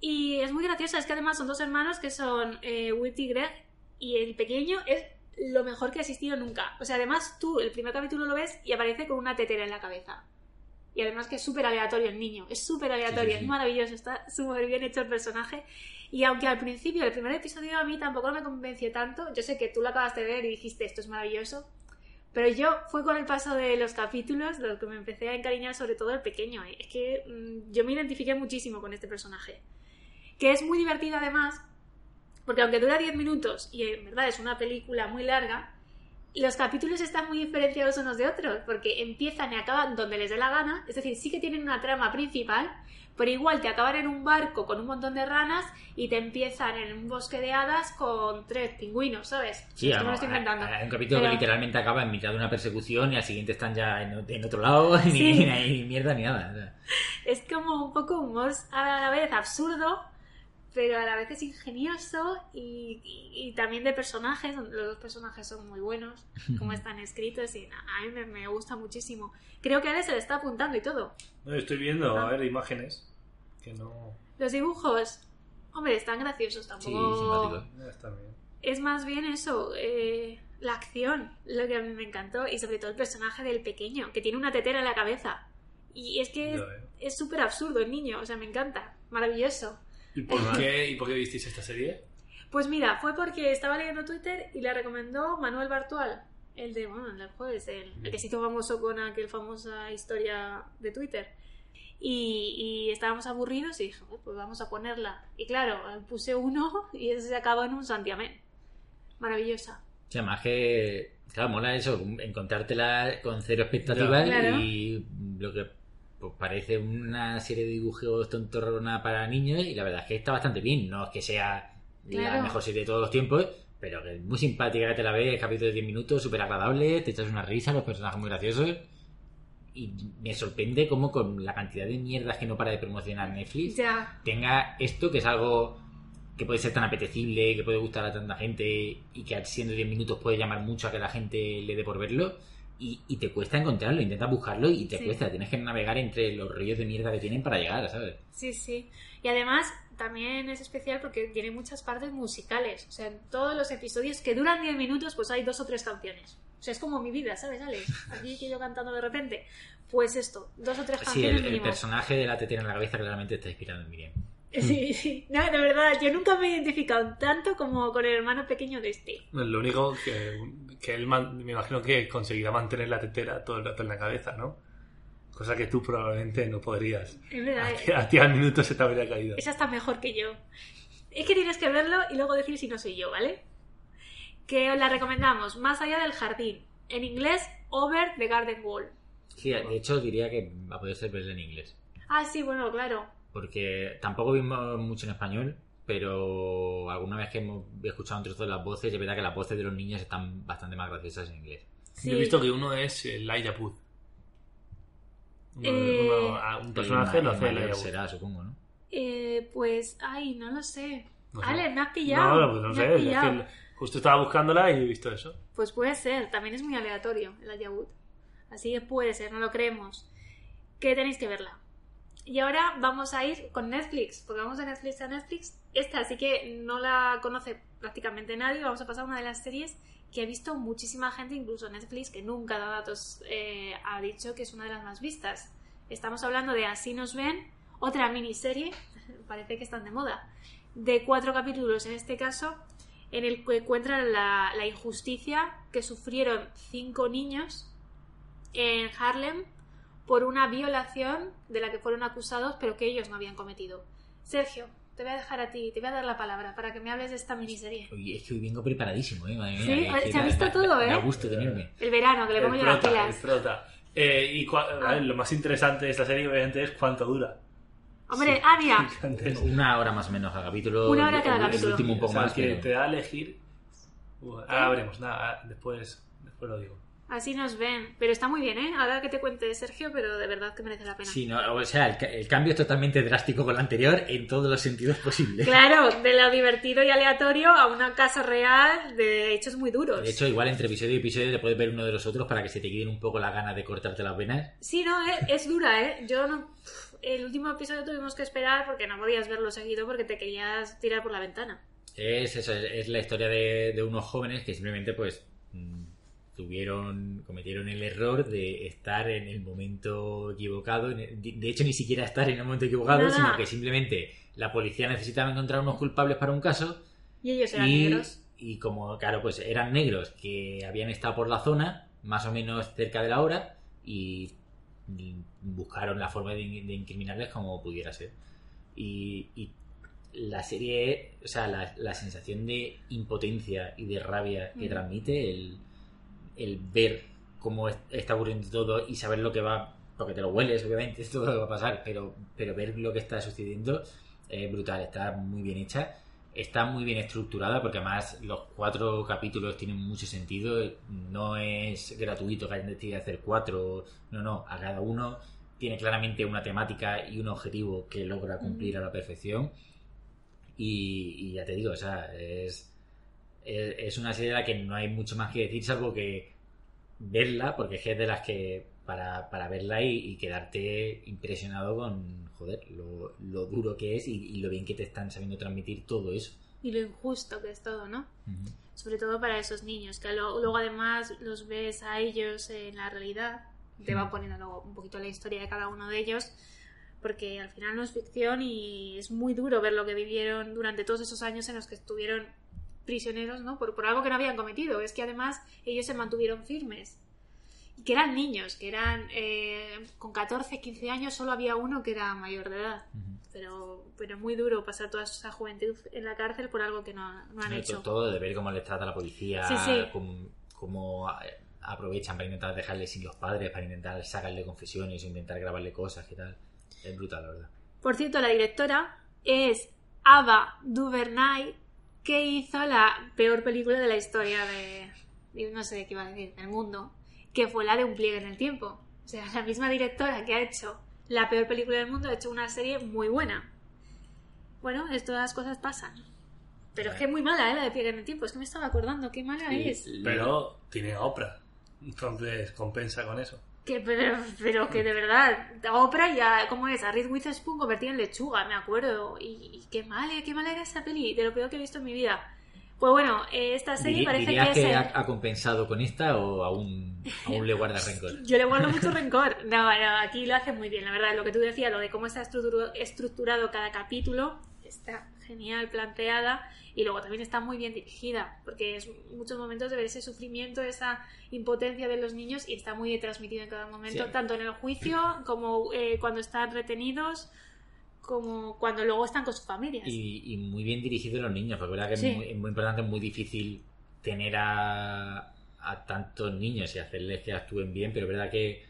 Y es muy graciosa, es que además son dos hermanos que son eh, Whit y Greg, y el pequeño es lo mejor que ha existido nunca. O sea, además tú el primer capítulo lo ves y aparece con una tetera en la cabeza. Y además que es súper aleatorio el niño, es súper aleatorio, Sí, sí, sí. es maravilloso, está súper bien hecho el personaje. Y aunque al principio, el primer episodio a mí tampoco me convenció tanto, yo sé que tú lo acabaste de ver y dijiste esto es maravilloso, pero yo fue con el paso de los capítulos lo que me empecé a encariñar sobre todo el pequeño. ¿eh? Es que mm, yo me identifiqué muchísimo con este personaje. Que es muy divertido además, porque aunque dura 10 minutos y en verdad es una película muy larga, los capítulos están muy diferenciados unos de otros, porque empiezan y acaban donde les dé la gana, es decir, sí que tienen una trama principal, pero igual te acaban en un barco con un montón de ranas y te empiezan en un bosque de hadas con tres pingüinos, ¿sabes? Sí, me lo estoy inventando. hay, un capítulo Pero- que literalmente acaba en mitad de una persecución y al siguiente están ya en, otro lado, ni, Sí. ni mierda ni nada. Es como un poco humor a la vez absurdo, pero a la vez es ingenioso y, y- y también de personajes. Los dos personajes son muy buenos, como están escritos y a mí me, me gusta muchísimo. Creo que a él se le está apuntando y todo. No, estoy viendo, Ah. a ver, imágenes. Que no. Los dibujos, hombre, están graciosos Sí, tampoco. simpático. no está bien. es más bien eso, eh, la acción, lo que a mí me encantó, y sobre todo el personaje del pequeño, que tiene una tetera en la cabeza. Y es que es súper absurdo el niño, o sea, me encanta, maravilloso. ¿Y por qué, ¿Y por qué visteis esta serie? Pues mira, fue porque estaba leyendo Twitter y le recomendó Manuel Bartual, el de, bueno, el jueves, el, el que se hizo famoso con aquel famosa historia de Twitter. Y, y estábamos aburridos y dije, "Oh, pues vamos a ponerla. Y claro, puse uno y eso se acabó en un santiamén. Maravillosa. O sea, más que. Claro, mola eso, encontrártela con cero expectativas. Claro. y lo que pues, parece una serie de dibujos tontorrona para niños y la verdad es que está bastante bien. No es que sea la mejor serie de todos los tiempos, pero que es muy simpática que te la ves, capítulo de 10 minutos, súper agradable, te echas una risa, los personajes muy graciosos. Y me sorprende cómo con la cantidad de mierdas que no para de promocionar Netflix Ya. tenga esto que es algo que puede ser tan apetecible, que puede gustar a tanta gente y que siendo 10 minutos puede llamar mucho a que la gente le dé por verlo y, y te cuesta encontrarlo, intentas buscarlo y te Sí. cuesta, tienes que navegar entre los ríos de mierda que tienen para llegar, ¿sabes? Sí, sí. Y además también es especial porque tiene muchas partes musicales. O sea, en todos los episodios que duran 10 minutos, pues hay dos o tres canciones. O sea, es como mi vida, ¿sabes, Alex? Aquí que yo cantando de repente. Pues esto, dos o tres Sí, canciones el, el personaje de la tetera en la cabeza claramente está inspirando en Miriam. Sí, sí. No, de verdad, yo nunca me he identificado tanto como con el hermano pequeño de este. Lo único que, que él me imagino que conseguirá mantener la tetera todo el rato en la cabeza, ¿no? Cosa que tú probablemente no podrías. Es verdad, A eh. ti, a ti al minuto se te habría caído. esa está mejor que yo. Es que tienes que verlo y luego decir si no soy yo, ¿vale? Que os la recomendamos, Más allá del jardín. En inglés, Over the Garden Wall. Sí, de hecho diría que va a poder ser verla en inglés. Ah, sí, bueno, claro. Porque tampoco vimos mucho en español, pero alguna vez que hemos escuchado un trozo de las voces, es verdad que las voces de los niños están bastante más graciosas en inglés. Sí. Yo he visto que uno es Wood. Uno- Eh, uno- a un personaje lo hace será, supongo, ¿no? Eh, pues, ay, no lo sé. No sé. Ale, me has pillado. No, pues no me sé. es que justo estaba buscándola y he visto eso. Pues puede ser, también es muy aleatorio el Ayahud. Así que puede ser, no lo creemos. Que tenéis que verla. Y ahora vamos a ir con Netflix, porque vamos de Netflix a Netflix. Esta así que no la conoce prácticamente nadie. Vamos a pasar a una de las series que ha visto muchísima gente, incluso Netflix, que nunca da datos, eh, ha dicho que es una de las más vistas. Estamos hablando de Así nos ven, otra miniserie, parece que están de moda, de cuatro capítulos en este caso, en el que encuentran la injusticia que sufrieron cinco niños en Harlem por una violación de la que fueron acusados, pero que ellos no habían cometido. Sergio, te voy a dejar a ti, te voy a dar la palabra para que me hables de esta miniserie. Oye, es que hoy vengo preparadísimo, ¿eh? Madre mía. Sí, se ha visto da- todo, ¿eh? Da gusto tenerme. El verano, que le pongo el yo las el pilas. prota. Eh, y Ah. lo más interesante de esta serie, obviamente, es cuánto dura. Hombre, ah, mira, Una hora más o menos cada capítulo. Una hora cada el- el capítulo. último un o poco sea, más. que pero- te da a elegir. Uh, ahora veremos, nada, después, después lo digo. Así nos ven. Pero está muy bien, ¿eh? Ahora que te cuente Sergio, pero de verdad que merece la pena. Sí, no, o sea, el, el cambio es totalmente drástico con el anterior en todos los sentidos posibles. Claro, de lo divertido y aleatorio a una casa real de hechos muy duros. De hecho, igual entre episodio y episodio te puedes ver uno de los otros para que se te queden un poco las ganas de cortarte las venas. Sí, no, es, es dura, ¿eh? Yo no... El último episodio tuvimos que esperar porque no podías verlo seguido porque te querías tirar por la ventana. Es eso, es, es la historia de, de unos jóvenes que simplemente pues mm, tuvieron, cometieron el error de estar en el momento equivocado, de hecho ni siquiera estar en el momento equivocado, Nada. sino que simplemente la policía necesitaba encontrar unos culpables para un caso Y ellos eran y, negros. y como, claro, pues eran negros que habían estado por la zona, más o menos cerca de la hora, y, y buscaron la forma de, de incriminarles como pudiera ser. Y, y la serie, o sea, la, la sensación de impotencia y de rabia que Mm. transmite, el, el ver cómo es- está ocurriendo todo y saber lo que va, porque te lo hueles, obviamente, esto va a pasar, pero, pero ver lo que está sucediendo es brutal, está muy bien hecha. Está muy bien estructurada porque además los cuatro capítulos tienen mucho sentido. No es gratuito que hayan decidido hacer cuatro. No, no. A cada uno tiene claramente una temática y un objetivo que logra cumplir a la perfección. Y, y ya te digo, o sea, es, es, una serie de la que no hay mucho más que decir, salvo que verla, porque es de las que para, para verla y, y quedarte impresionado con, joder, lo, lo duro que es y, y lo bien que te están sabiendo transmitir todo eso. Y lo injusto que es todo, ¿no? Sobre todo para esos niños, que lo- luego además los ves a ellos en la realidad te va poniendo luego un poquito la historia de cada uno de ellos, porque al final no es ficción y es muy duro ver lo que vivieron durante todos esos años en los que estuvieron prisioneros, ¿no? Por, por algo que no habían cometido. Es que además ellos se mantuvieron firmes. Y que eran niños, que eran eh, con 14, 15 años, solo había uno que era mayor de edad. Pero, pero muy duro pasar toda esa juventud en la cárcel por algo que no, no han No, hecho. Todo de ver cómo les trata la policía, Sí, sí. cómo, cómo, eh, aprovechan para intentar dejarle sin los padres, para intentar sacarle confesiones intentar grabarle cosas, ¿qué tal? Es brutal, la verdad. Por cierto, la directora es Ava DuVernay, que hizo la peor película de la historia de, de- no sé qué iba a decir, del mundo, que fue la de Un pliegue en el tiempo. O sea, la misma directora que ha hecho la peor película del mundo ha hecho una serie muy buena. Bueno, estas las cosas pasan. Pero es que es muy mala, ¿eh? La de pliegue en el tiempo. Es que me estaba acordando, qué mala es. Pero tiene Oprah. Entonces compensa con eso. Que, pero, pero que de verdad, Oprah ya, ¿cómo es? A Reed Witherspoon convertida en lechuga, me acuerdo. Y, y qué mal, eh, qué mala era esa peli, de lo peor que he visto en mi vida. Pues bueno, eh, esta serie parece ¿Dirías que que, ha, ha compensado con esta o aún, aún le guarda rencor? Yo le guardo mucho rencor. No, no, aquí lo hace muy bien, la verdad. Lo que tú decías, lo de cómo está estructurado cada capítulo, está genial planteada y luego también está muy bien dirigida, porque es muchos momentos de ver ese sufrimiento, esa impotencia de los niños y está muy bien transmitido en cada momento, Sí. tanto en el juicio como eh, cuando están retenidos, como cuando luego están con sus familias. Y, y muy bien dirigido los niños, porque es verdad que Sí. es, muy, es muy importante, es muy difícil tener a, a tantos niños y hacerles que actúen bien, pero es verdad que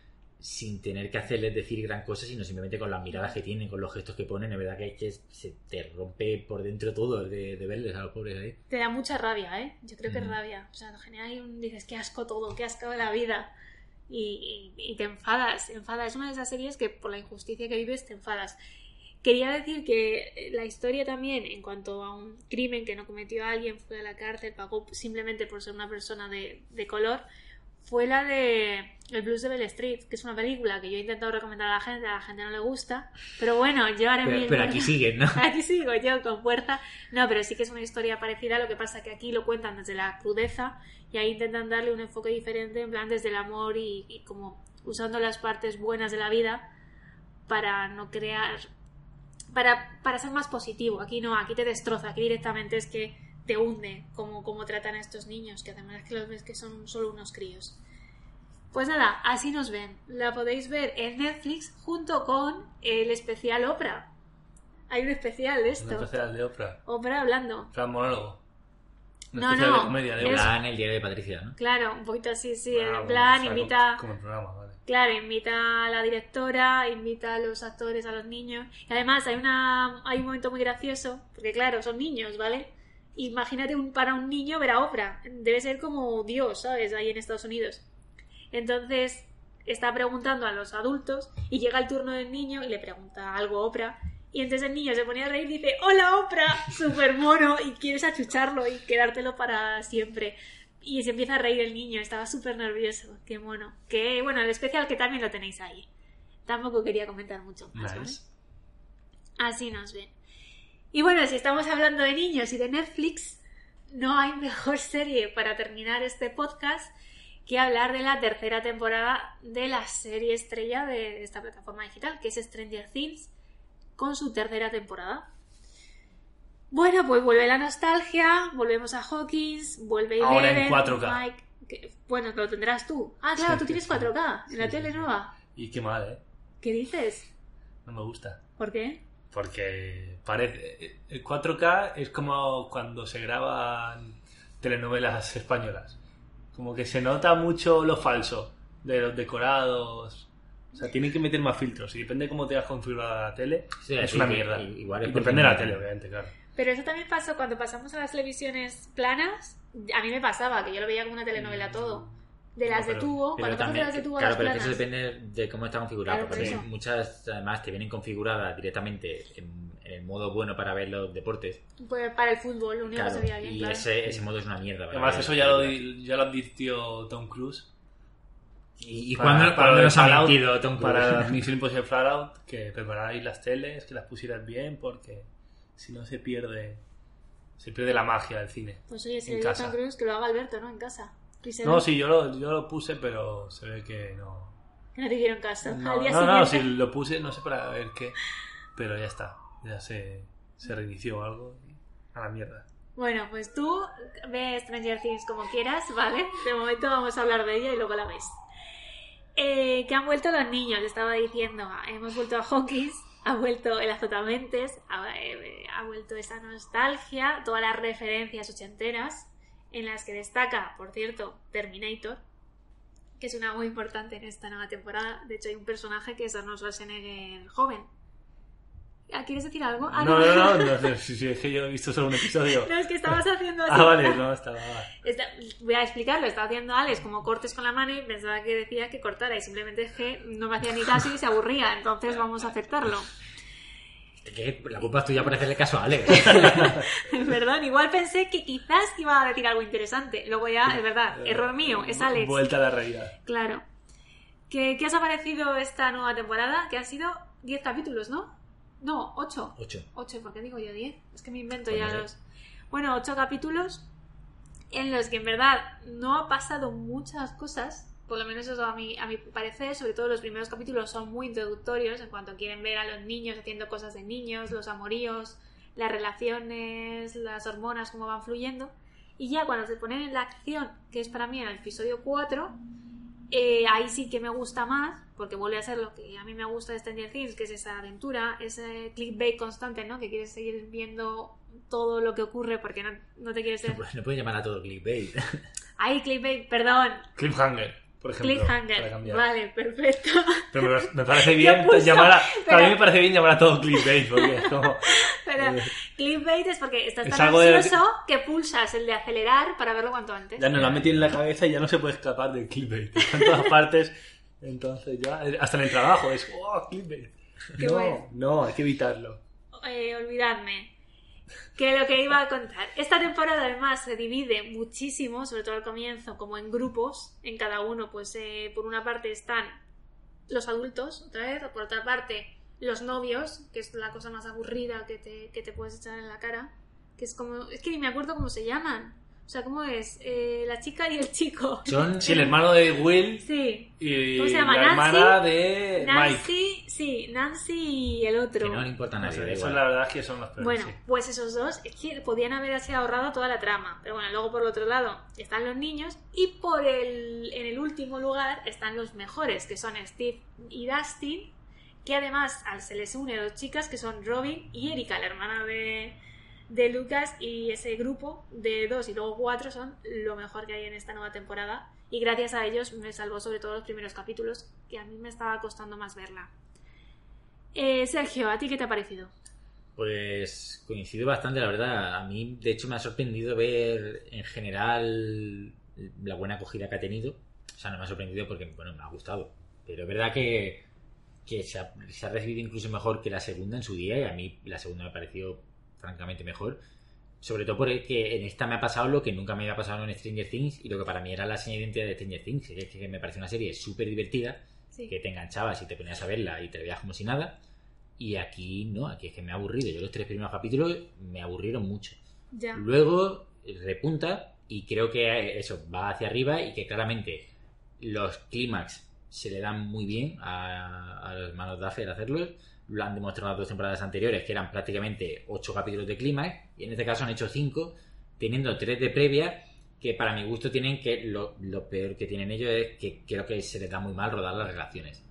sin tener que hacerles decir gran cosa, sino simplemente con las miradas que tienen, con los gestos que ponen, es verdad que, es que se te rompe por dentro todo de, de verles a los pobres ahí. Te da mucha rabia, ¿eh? Yo creo que Mm. rabia. O sea, en general dices, qué asco todo, qué asco de la vida. Y, y- y te enfadas, enfadas. Es una de esas series que por la injusticia que vives te enfadas. Quería decir que la historia también, en cuanto a un crimen que no cometió alguien, fue a la cárcel, pagó simplemente por ser una persona de, de color, fue la de El Blues de Bell Street, que es una película que yo he intentado recomendar a la gente, a la gente no le gusta, pero bueno, yo haré Pero, mi- pero aquí siguen, ¿no? Aquí sigo yo con fuerza. No, pero sí que es una historia parecida, lo que pasa que aquí lo cuentan desde la crudeza y ahí intentan darle un enfoque diferente, en plan desde el amor y, y como usando las partes buenas de la vida para no crear. Para, para ser más positivo. Aquí no, aquí te destroza, aquí directamente es que te hunde como, como tratan a estos niños, que además es que los ves que son solo unos críos. Pues nada, así nos ven. La podéis ver en Netflix junto con el especial Oprah. Hay un especial de Un esto. especial de Oprah. Oprah hablando. Plan monólogo. Un No, no, de comedia de plan, el diario de Patricia, ¿no? Claro, un poquito así, sí. Ah, en bueno, plan, o sea, invita. Como, como el programa, vale. Claro, invita a la directora, invita a los actores, a los niños. Y además hay una hay un momento muy gracioso, porque claro, son niños, ¿vale? Imagínate un, para un niño ver a Oprah. Debe ser como Dios, ¿sabes? Ahí en Estados Unidos. Entonces está preguntando a los adultos y llega el turno del niño y le pregunta algo a Oprah. Y entonces el niño se pone a reír y dice, hola Oprah, súper mono, y quieres achucharlo y quedártelo para siempre. Y se empieza a reír el niño, estaba súper nervioso, qué mono. Que bueno, el especial que también lo tenéis ahí. Tampoco quería comentar mucho más, ¿vale? Así nos ven. Y bueno, si estamos hablando de niños y de Netflix, no hay mejor serie para terminar este podcast que hablar de la tercera temporada de la serie estrella de esta plataforma digital, que es Stranger Things, con su tercera temporada. Bueno, pues vuelve la nostalgia, volvemos a Hawkins, vuelve Ahora en Eleven, 4K. Mike, que- bueno, lo tendrás tú. Ah, claro, tú tienes 4K en la tele nueva. Y qué mal, ¿eh? ¿Qué dices? No me gusta. ¿Por qué? Porque parece. El 4K es como cuando se graban telenovelas españolas. Como que se nota mucho lo falso de los decorados. O sea, tienen que meter más filtros. Y depende de cómo tengas configurada la tele, Sí, es sí, una mierda. igual es y depende de la tele, obviamente, claro. Pero eso también pasó cuando pasamos a las televisiones planas. A mí me pasaba, que yo lo veía como una telenovela todo. De las de tubo, Pero cuando pasas de también, las de tubo a claro, las pero planas. eso depende de cómo está configurado. Claro, por porque muchas, además, te vienen configuradas directamente en, en el modo bueno para ver los deportes. Pues para el fútbol, lo único Claro, que se veía bien, y claro. ese, ese modo es una mierda. Además, eso ya lo, ya lo advirtió Tom Cruise. ¿Y, y Para- cuándo, nos ha mentido Tom Cruise? Para Mission Impossible Fallout, que prepararais las teles, que las pusieras bien, porque si no se pierde se pierde la magia del cine. Pues oye, si en casa. Tom Cruise que lo haga Alberto, ¿no? En casa. No, sí, yo lo, yo lo puse, pero se ve que no. Que no te hicieron caso. No, Al día no, no, si siguiente. lo puse, no sé para ver qué. Pero ya está. Ya se, se reinició algo. A la mierda. Bueno, pues tú ve Stranger Things como quieras, ¿vale? De momento vamos a hablar de ella y luego la ves. Eh, que han vuelto los niños, estaba diciendo. Hemos vuelto a Hawkins, ha vuelto el Azotamentes, ha, eh, ha vuelto esa nostalgia, todas las referencias ochenteras, en las que destaca, por cierto, Terminator, que es una muy importante en esta nueva temporada. De hecho, hay un personaje que es Arnold Schwarzenegger joven. Ah, ¿Quieres decir algo? Ah, No, no, no, no, no, si, si es que yo he visto solo un episodio. No, es que estabas haciendo así. Ah, vale, no, estaba. Está- voy a explicarlo, estaba haciendo Alex como cortes con la mano y pensaba que decía que cortara y simplemente es que no me hacía ni caso y se aburría, entonces vamos a aceptarlo. Es que la culpa es tuya por hacerle caso a Alex. Perdón, igual pensé que quizás iba a decir algo interesante. Luego ya, es verdad, error mío, es Alex. Vuelta a la realidad. Claro. ¿Qué, qué os ha parecido esta nueva temporada? Que han sido 10 capítulos, ¿no? No, 8. Ocho. 8, ¿por qué digo yo 10? Es que me invento Pues ya no sé. los... Bueno, 8 capítulos en los que en verdad no ha pasado muchas cosas, por lo menos eso a mi, a mi parecer, sobre todo los primeros capítulos son muy introductorios en cuanto quieren ver a los niños haciendo cosas de niños, los amoríos, las relaciones, las hormonas, cómo van fluyendo. Y ya cuando se ponen en la acción, que es para mí en el episodio 4, eh, ahí sí que me gusta más, porque vuelve a ser lo que a mí me gusta de Stranger Things, que es esa aventura, ese clickbait constante, ¿no? Que quieres seguir viendo todo lo que ocurre porque no, no te quieres... No, puedes- no puedes llamar a todo clickbait. Ahí, clickbait, perdón, Cliffhanger, por ejemplo. cliffhanger. Vale, perfecto. Pero me, me parece bien llamar a. Pero- mí me parece bien llamar a todo clickbait, porque es como. Pero clickbait es porque estás Es tan de- ansioso que pulsas el de acelerar para verlo cuanto antes. Ya nos lo han metido en la cabeza y ya no se puede escapar del clickbait. Está en todas partes. Entonces ya. Hasta en el trabajo es. ¡Oh, clickbait! Qué no, bueno. no, hay que evitarlo. eh, olvidadme. Que lo que iba a contar. Esta temporada además se divide muchísimo, sobre todo al comienzo, como en grupos. En cada uno, pues eh, por una parte están los adultos, otra vez, por otra parte los novios, que es la cosa más aburrida que te, que te puedes echar en la cara. Que es como. Es que ni me acuerdo cómo se llaman. O sea, ¿cómo es? Eh, la chica y el chico. Son Sí, el hermano de Will Sí. y ¿Cómo se llama? la Nancy, hermana de Mike. Nancy, sí, Nancy y el otro. que no le importa a No nadie. sé, da eso la verdad es que son los peores. Bueno, sí. pues esos dos es que podían haberse ahorrado toda la trama. Pero bueno, luego por el otro lado están los niños y por el, en el último lugar están los mejores, que son Steve y Dustin, que además al se les une dos chicas que son Robin y Erika, la hermana de, de Lucas, y ese grupo de dos y luego cuatro son lo mejor que hay en esta nueva temporada. Y gracias a ellos me salvó sobre todo los primeros capítulos, que a mí me estaba costando más verla. Eh, Sergio, ¿a ti qué te ha parecido? Pues coincido bastante, la verdad. A mí, de hecho, me ha sorprendido ver en general la buena acogida que ha tenido. O sea, no me ha sorprendido porque, bueno, me ha gustado. Pero es verdad que, que se, ha, se ha recibido incluso mejor que la segunda en su día y a mí la segunda me pareció francamente mejor. Sobre todo porque en esta me ha pasado lo que nunca me había pasado en Stranger Things y lo que para mí era la señal de identidad de Stranger Things, que es que me parece una serie súper divertida Sí. que te enganchabas y te ponías a verla y te veías como si nada. Y aquí no, aquí es que me ha aburrido. Yo los tres primeros capítulos me aburrieron mucho. Ya. Luego repunta y creo que eh, eso va hacia arriba y que claramente los clímax se le dan muy bien a, a los hermanos Duffer hacerlos. Lo han demostrado las dos temporadas anteriores, que eran prácticamente ocho capítulos de clímax, y en este caso han hecho cinco, teniendo tres de previa, que para mi gusto tienen que lo, lo peor que tienen ellos es que creo que se les da muy mal rodar las relaciones.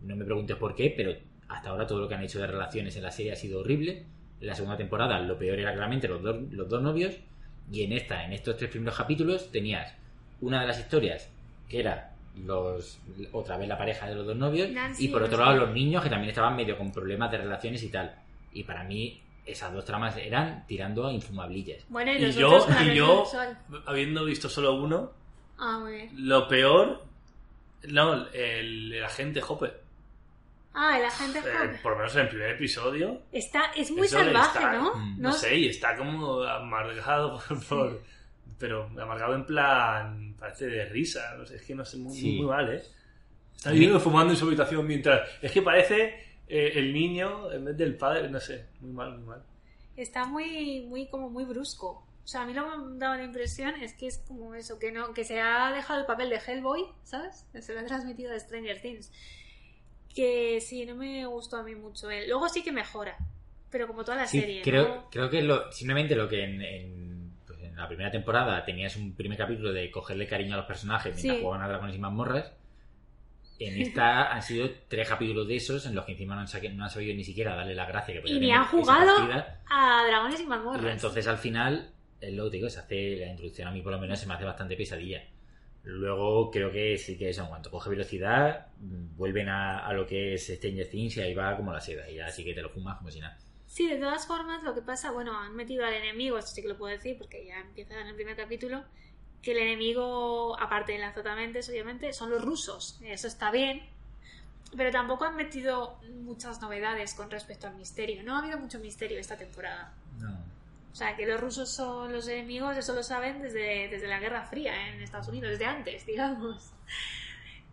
No me preguntes por qué, pero hasta ahora todo lo que han hecho de relaciones en la serie ha sido horrible. En la segunda temporada lo peor era claramente los dos, los dos novios. Y en esta, en estos tres primeros capítulos, tenías una de las historias que era los otra vez la pareja de los dos novios. Nancy y por otro lado los niños que también estaban medio con problemas de relaciones y tal. Y para mí esas dos tramas eran tirando a infumablillas. Bueno, y, Y yo, y yo habiendo visto solo uno, Ah, lo peor. No, el, el agente Hopper. Ah, el agente Eh, joven. por lo menos en el primer episodio. Está, es muy salvaje, estar- ¿no? Mm, No sé, y está como amargado por, por- pero amargado en plan parece de risa, no sé, es que no sé muy, Sí. muy mal, ¿eh? Está viviendo fumando en su habitación mientras es que parece eh, el niño en vez del padre, no sé, muy mal, muy mal. Está muy, muy, como muy brusco. O sea, a mí lo que me ha dado la impresión es que es como eso, que no que se ha dejado el papel de Hellboy, ¿sabes? Se lo ha transmitido a Stranger Things. Que sí, no me gustó a mí mucho él. Luego sí que mejora, pero como toda la Sí, serie, creo, ¿no? creo que lo, simplemente lo que en, en, en la primera temporada tenías un primer capítulo de cogerle cariño a los personajes mientras Sí. jugaban a dragones y mazmorras. En esta han sido tres capítulos de esos en los que encima no han, saque- no han sabido ni siquiera darle la gracia que podía Y ni han jugado a Dragones y Y Mazmorras. entonces al final, es lo que te digo, se hace la introducción a mí por lo menos se me hace bastante pesadilla. Luego creo que sí que eso, en cuanto coge velocidad, mm, vuelven a, a lo que es Stranger Things y ahí va como la seda. Y ya sí que te lo fumas como si nada. Sí, de todas formas, lo que pasa, bueno, han metido al enemigo, esto sí que lo puedo decir porque ya empieza en el primer capítulo, que el enemigo, aparte de las Zotamentes, obviamente, son los rusos. Eso está bien. Pero tampoco han metido muchas novedades con respecto al misterio. No ha habido mucho misterio esta temporada. No. O sea, que los rusos son los enemigos, eso lo saben desde, desde la Guerra Fría en Estados Unidos, desde antes, digamos.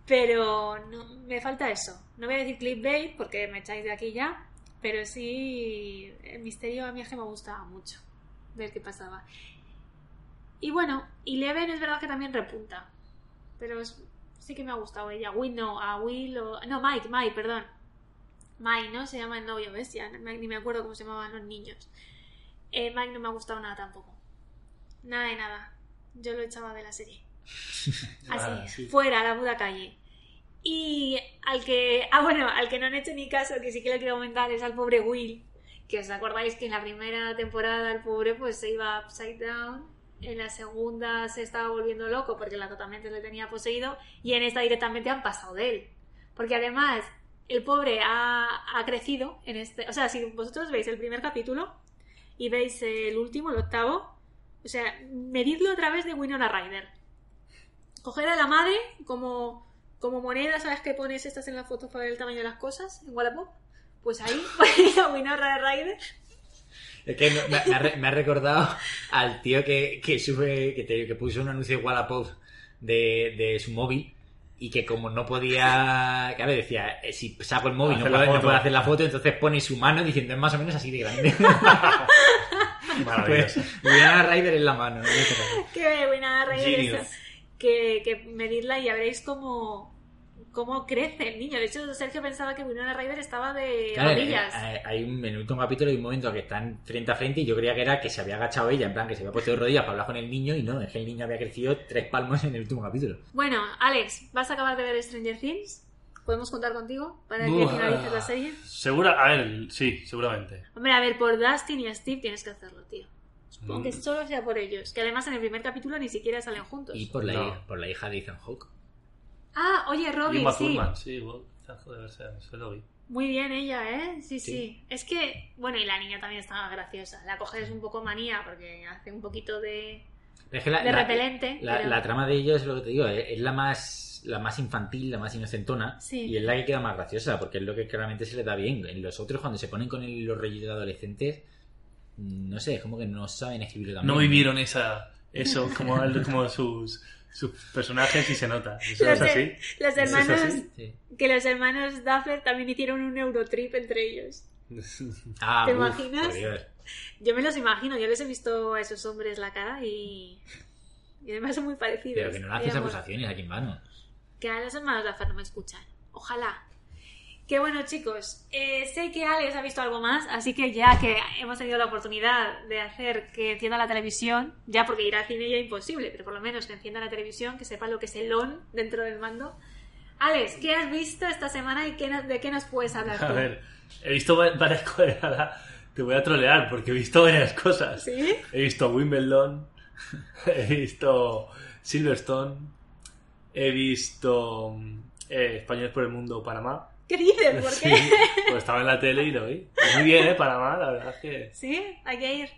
Pero no, me falta eso. No voy a decir clickbait porque me echáis de aquí ya, pero sí el misterio a mí es que me gustaba mucho ver qué pasaba. Y bueno, Eleven es verdad que también repunta, pero es- sí que me ha gustado ella. Will no, a Will o... No, Mike, Mike, perdón. Mike, ¿no? Se llama el novio, ¿ves? Ya ni me acuerdo cómo se llamaban los niños. Eh, Mike no me ha gustado nada tampoco. Nada de nada. Yo lo echaba de la serie. Así, Ah, sí. fuera, a la puta calle. Y al que. Ah, bueno, al que no han hecho ni caso, que sí que le quiero comentar, es al pobre Will. Que os acordáis que en la primera temporada el pobre pues se iba upside down. En la segunda se estaba volviendo loco porque la totalmente le tenía poseído. Y en esta directamente han pasado de él. Porque además, el pobre ha, ha crecido en este. O sea, si vosotros veis el primer capítulo y veis el último, el octavo, o sea, medidlo a través de Winona Ryder. Coger a la madre como, como moneda, ¿sabes que pones estas en la foto para ver el tamaño de las cosas en Wallapop? Pues ahí, ponéis a Winona Ryder. Es que me, me ha, re- me ha recordado al tío que, que sube, que, te- que puso un anuncio de Wallapop de, de su móvil y que como no podía, claro, decía, eh, si saco el móvil no puedo, no foto. puedo hacer la foto, entonces pone su mano diciendo es más o menos así de grande. Maravilloso. pues Winona Ryder en la mano. ¿no? Que Winona Ryder que, que medidla y ya veréis cómo, cómo crece el niño. De hecho, Sergio pensaba que Winona Ryder estaba de Claro, rodillas. eh, eh, hay un, en el último capítulo hay un momento que están frente a frente y yo creía que era que se había agachado ella, en plan que se había puesto de rodillas para hablar con el niño y no, es que el niño había crecido tres palmos en el último capítulo. Bueno, Alex, ¿vas a acabar de ver Stranger Things? ¿Podemos contar contigo para que finalices la serie? Segura, a ver, sí, seguramente. Hombre, a ver, por Dustin y Steve tienes que hacerlo, tío. Supongo Mm. que solo sea por ellos. Que además en el primer capítulo ni siquiera salen juntos. Y por la, No. hija, por la hija de Ethan Hawke. Ah, oye, Robin, Uma sí. Thurman, sí, bueno, de verse, se lo vi. Muy bien ella, ¿eh? Sí, sí, Sí. Es que, bueno, y la niña también estaba graciosa. La coges un poco manía porque hace un poquito de, Es que la, de la- repelente. la- pero- la trama de ellos, es lo que te digo, es, es la más la más infantil, la más inocentona, Sí. y es la que queda más graciosa, porque es lo que claramente se le da bien. En los otros, cuando se ponen con el- los rollos de adolescentes, no sé, es como que no saben escribirlo también. No vivieron esa, eso como sus, sus personajes y se nota. Eso Los es así. de- los hermanos, así. Sí. que los hermanos Duffer también hicieron un Eurotrip entre ellos. Ah, ¿Te uf, imaginas? Yo me los imagino, yo les he visto a esos hombres la cara y, y además son muy parecidos. Pero que no le haces acusaciones aquí en vano. Que a los hermanos Duffer no me escuchan. Ojalá. Que bueno, chicos, eh, sé que Alex ha visto algo más, así que ya que hemos tenido la oportunidad de hacer que encienda la televisión, ya porque ir al cine ya es imposible, pero por lo menos que encienda la televisión, que sepa lo que es el on dentro del mando. Alex, ¿qué has visto esta semana y qué de qué nos puedes hablar tú? A ver, he visto va- varias cosas. Te voy a trolear porque he visto varias cosas. ¿Sí? He visto Wimbledon, he visto Silverstone, he visto eh, Españoles por el Mundo Panamá. ¿Qué dices? ¿Por Sí, qué? pues estaba en la tele y lo vi. Muy bien, ¿eh? Panamá, la verdad es que ¿Sí? Hay que ir.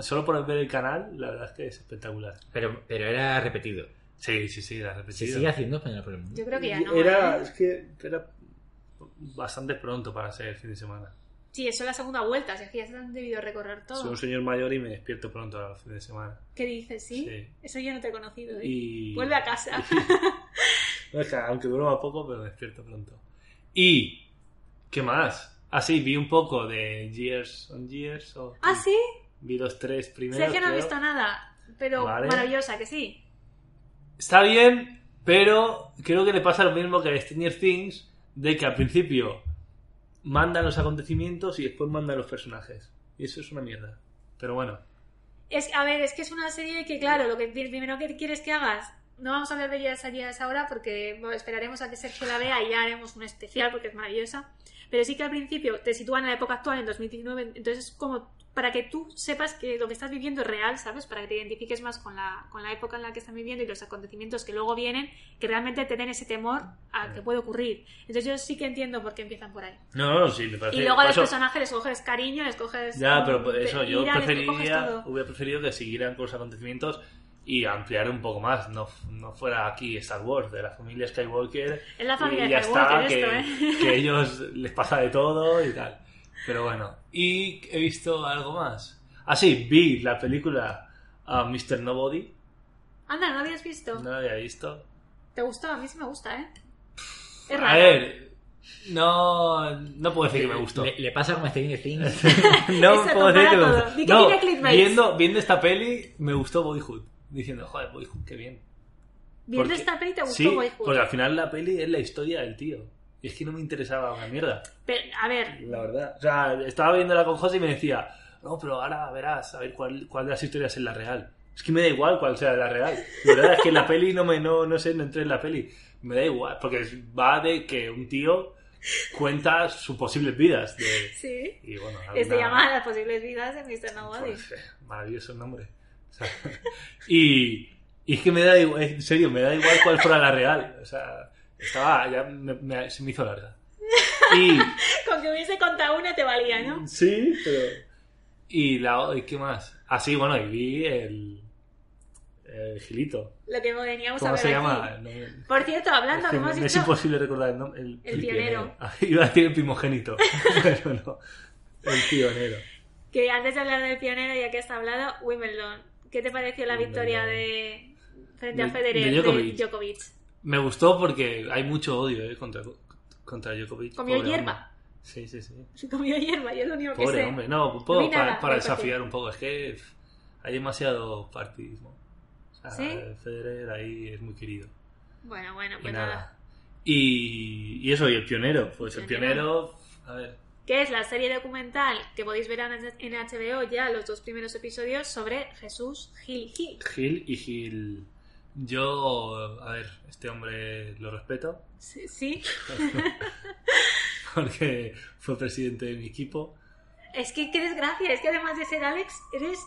solo por ver el canal, la verdad es que es espectacular. Pero, pero era repetido. Sí, sí, sí, la ¿Se repetido. sigue haciendo Español por el mundo? Yo creo que ya no. era, ¿eh? es que era bastante pronto para ser el fin de semana. Sí, eso es la segunda vuelta, si es que ya se han debido recorrer todo. Soy un señor mayor y me despierto pronto al fin de semana. ¿Qué dices? ¿Sí? Sí. Eso yo no te he conocido. ¿eh? Y... Vuelve a casa. No, es que aunque duerma poco, pero me despierto pronto. Y... ¿Qué más? Ah, sí, vi un poco de Years on Years. O... ¿Ah, sí? Vi los tres primeros. Sergio no ha creo. visto nada, pero Vale. maravillosa, que sí. Está bien, pero creo que le pasa lo mismo que a Stranger Things, de que al principio mandan los acontecimientos y después mandan los personajes. Y eso es una mierda. Pero bueno. Es, a ver, es que es una serie que, claro, lo que primero que quieres que hagas, no vamos a hablar de series ahora porque bueno, esperaremos a que Sergio la vea y ya haremos un especial porque es maravillosa. Pero sí que al principio te sitúan en la época actual, en 2019, entonces es como para que tú sepas que lo que estás viviendo es real, ¿sabes? Para que te identifiques más con la, con la época en la que están viviendo y los acontecimientos que luego vienen, que realmente te den ese temor a que puede ocurrir. Entonces yo sí que entiendo por qué empiezan por ahí. No, no, sí, me parece. Y luego a los personajes les coges cariño, les coges... Ya, pero de- eso yo ira, preferiría, hubiera preferido que siguieran con los acontecimientos y ampliar un poco más. No, no fuera aquí Star Wars, de la familia Skywalker. Es la familia y ya Skywalker está, que, esto, ¿eh? que ellos les pasa de todo y tal. Pero bueno, y he visto algo más. Ah, sí, vi la película ah, Mr. Nobody. Anda, ¿no habías visto? No la había visto. ¿Te gustó? A mí sí me gusta, ¿eh? Es A rara. ver, no, no puedo decir que me gustó. Le, le pasa como a Stranger Things. No puedo decir que me gustó. No, viendo, viendo esta peli me gustó Boyhood. Diciendo, joder, Boyhood, qué bien. Viendo Porque- esta peli te gustó Sí, Boyhood. porque al final la peli es la historia del tío. Y es que no me interesaba una mierda, Pero, a ver, la verdad. O sea, estaba viéndola con José y me decía, no, pero ahora verás, a ver cuál, cuál de las historias es la real. Es que me da igual cuál sea la real. La verdad es que en la peli no me, no, no sé, no entré en la peli. Me da igual, porque es- va de que un tío cuenta sus posibles vidas. De, sí. y bueno, se alguna- llama Las posibles vidas de Mr. Nobody. Pues, eh, maravilloso nombre. Sea, y, y es que me da igual, en serio, me da igual cuál fuera la real. O sea, estaba, ya me- me- se me hizo larga. Y Con que hubiese contado una te valía, ¿no? sí, pero. Y la ¿y qué más? Ah, sí, bueno, y vi el. El Gilito. Lo que veníamos a ¿Cómo ver se aquí. llama? No Por cierto, hablando, es que que hemos me es dicho... imposible recordar el nombre. El, El pionero. Ah, Iba a decir el primogénito, pero no. El pionero. Que antes de hablar del pionero, ya que está hablado, Wimbledon. ¿Qué te pareció la victoria de frente a De- Federer de de Djokovic. Me gustó porque hay mucho odio eh, contra, contra Djokovic. Comió Pobre hierba. hombre. Sí, sí, sí. Se comió hierba, yo es lo único que Pobre sé. hombre. No, un poco para, para parece. desafiar un poco. Es que hay demasiado partidismo. O sea, ¿Sí? Federer ahí es muy querido. Bueno, bueno, Y pues nada. nada. Y, y eso, y el pionero. Pues el Pionero. pionero, a ver. Que es la serie documental que podéis ver en HBO ya los dos primeros episodios sobre Jesús Gil Gil. Gil y Gil. Yo, a ver, este hombre lo respeto Sí, sí. porque fue presidente de mi equipo. Es que qué desgracia, es que además de ser Alex, eres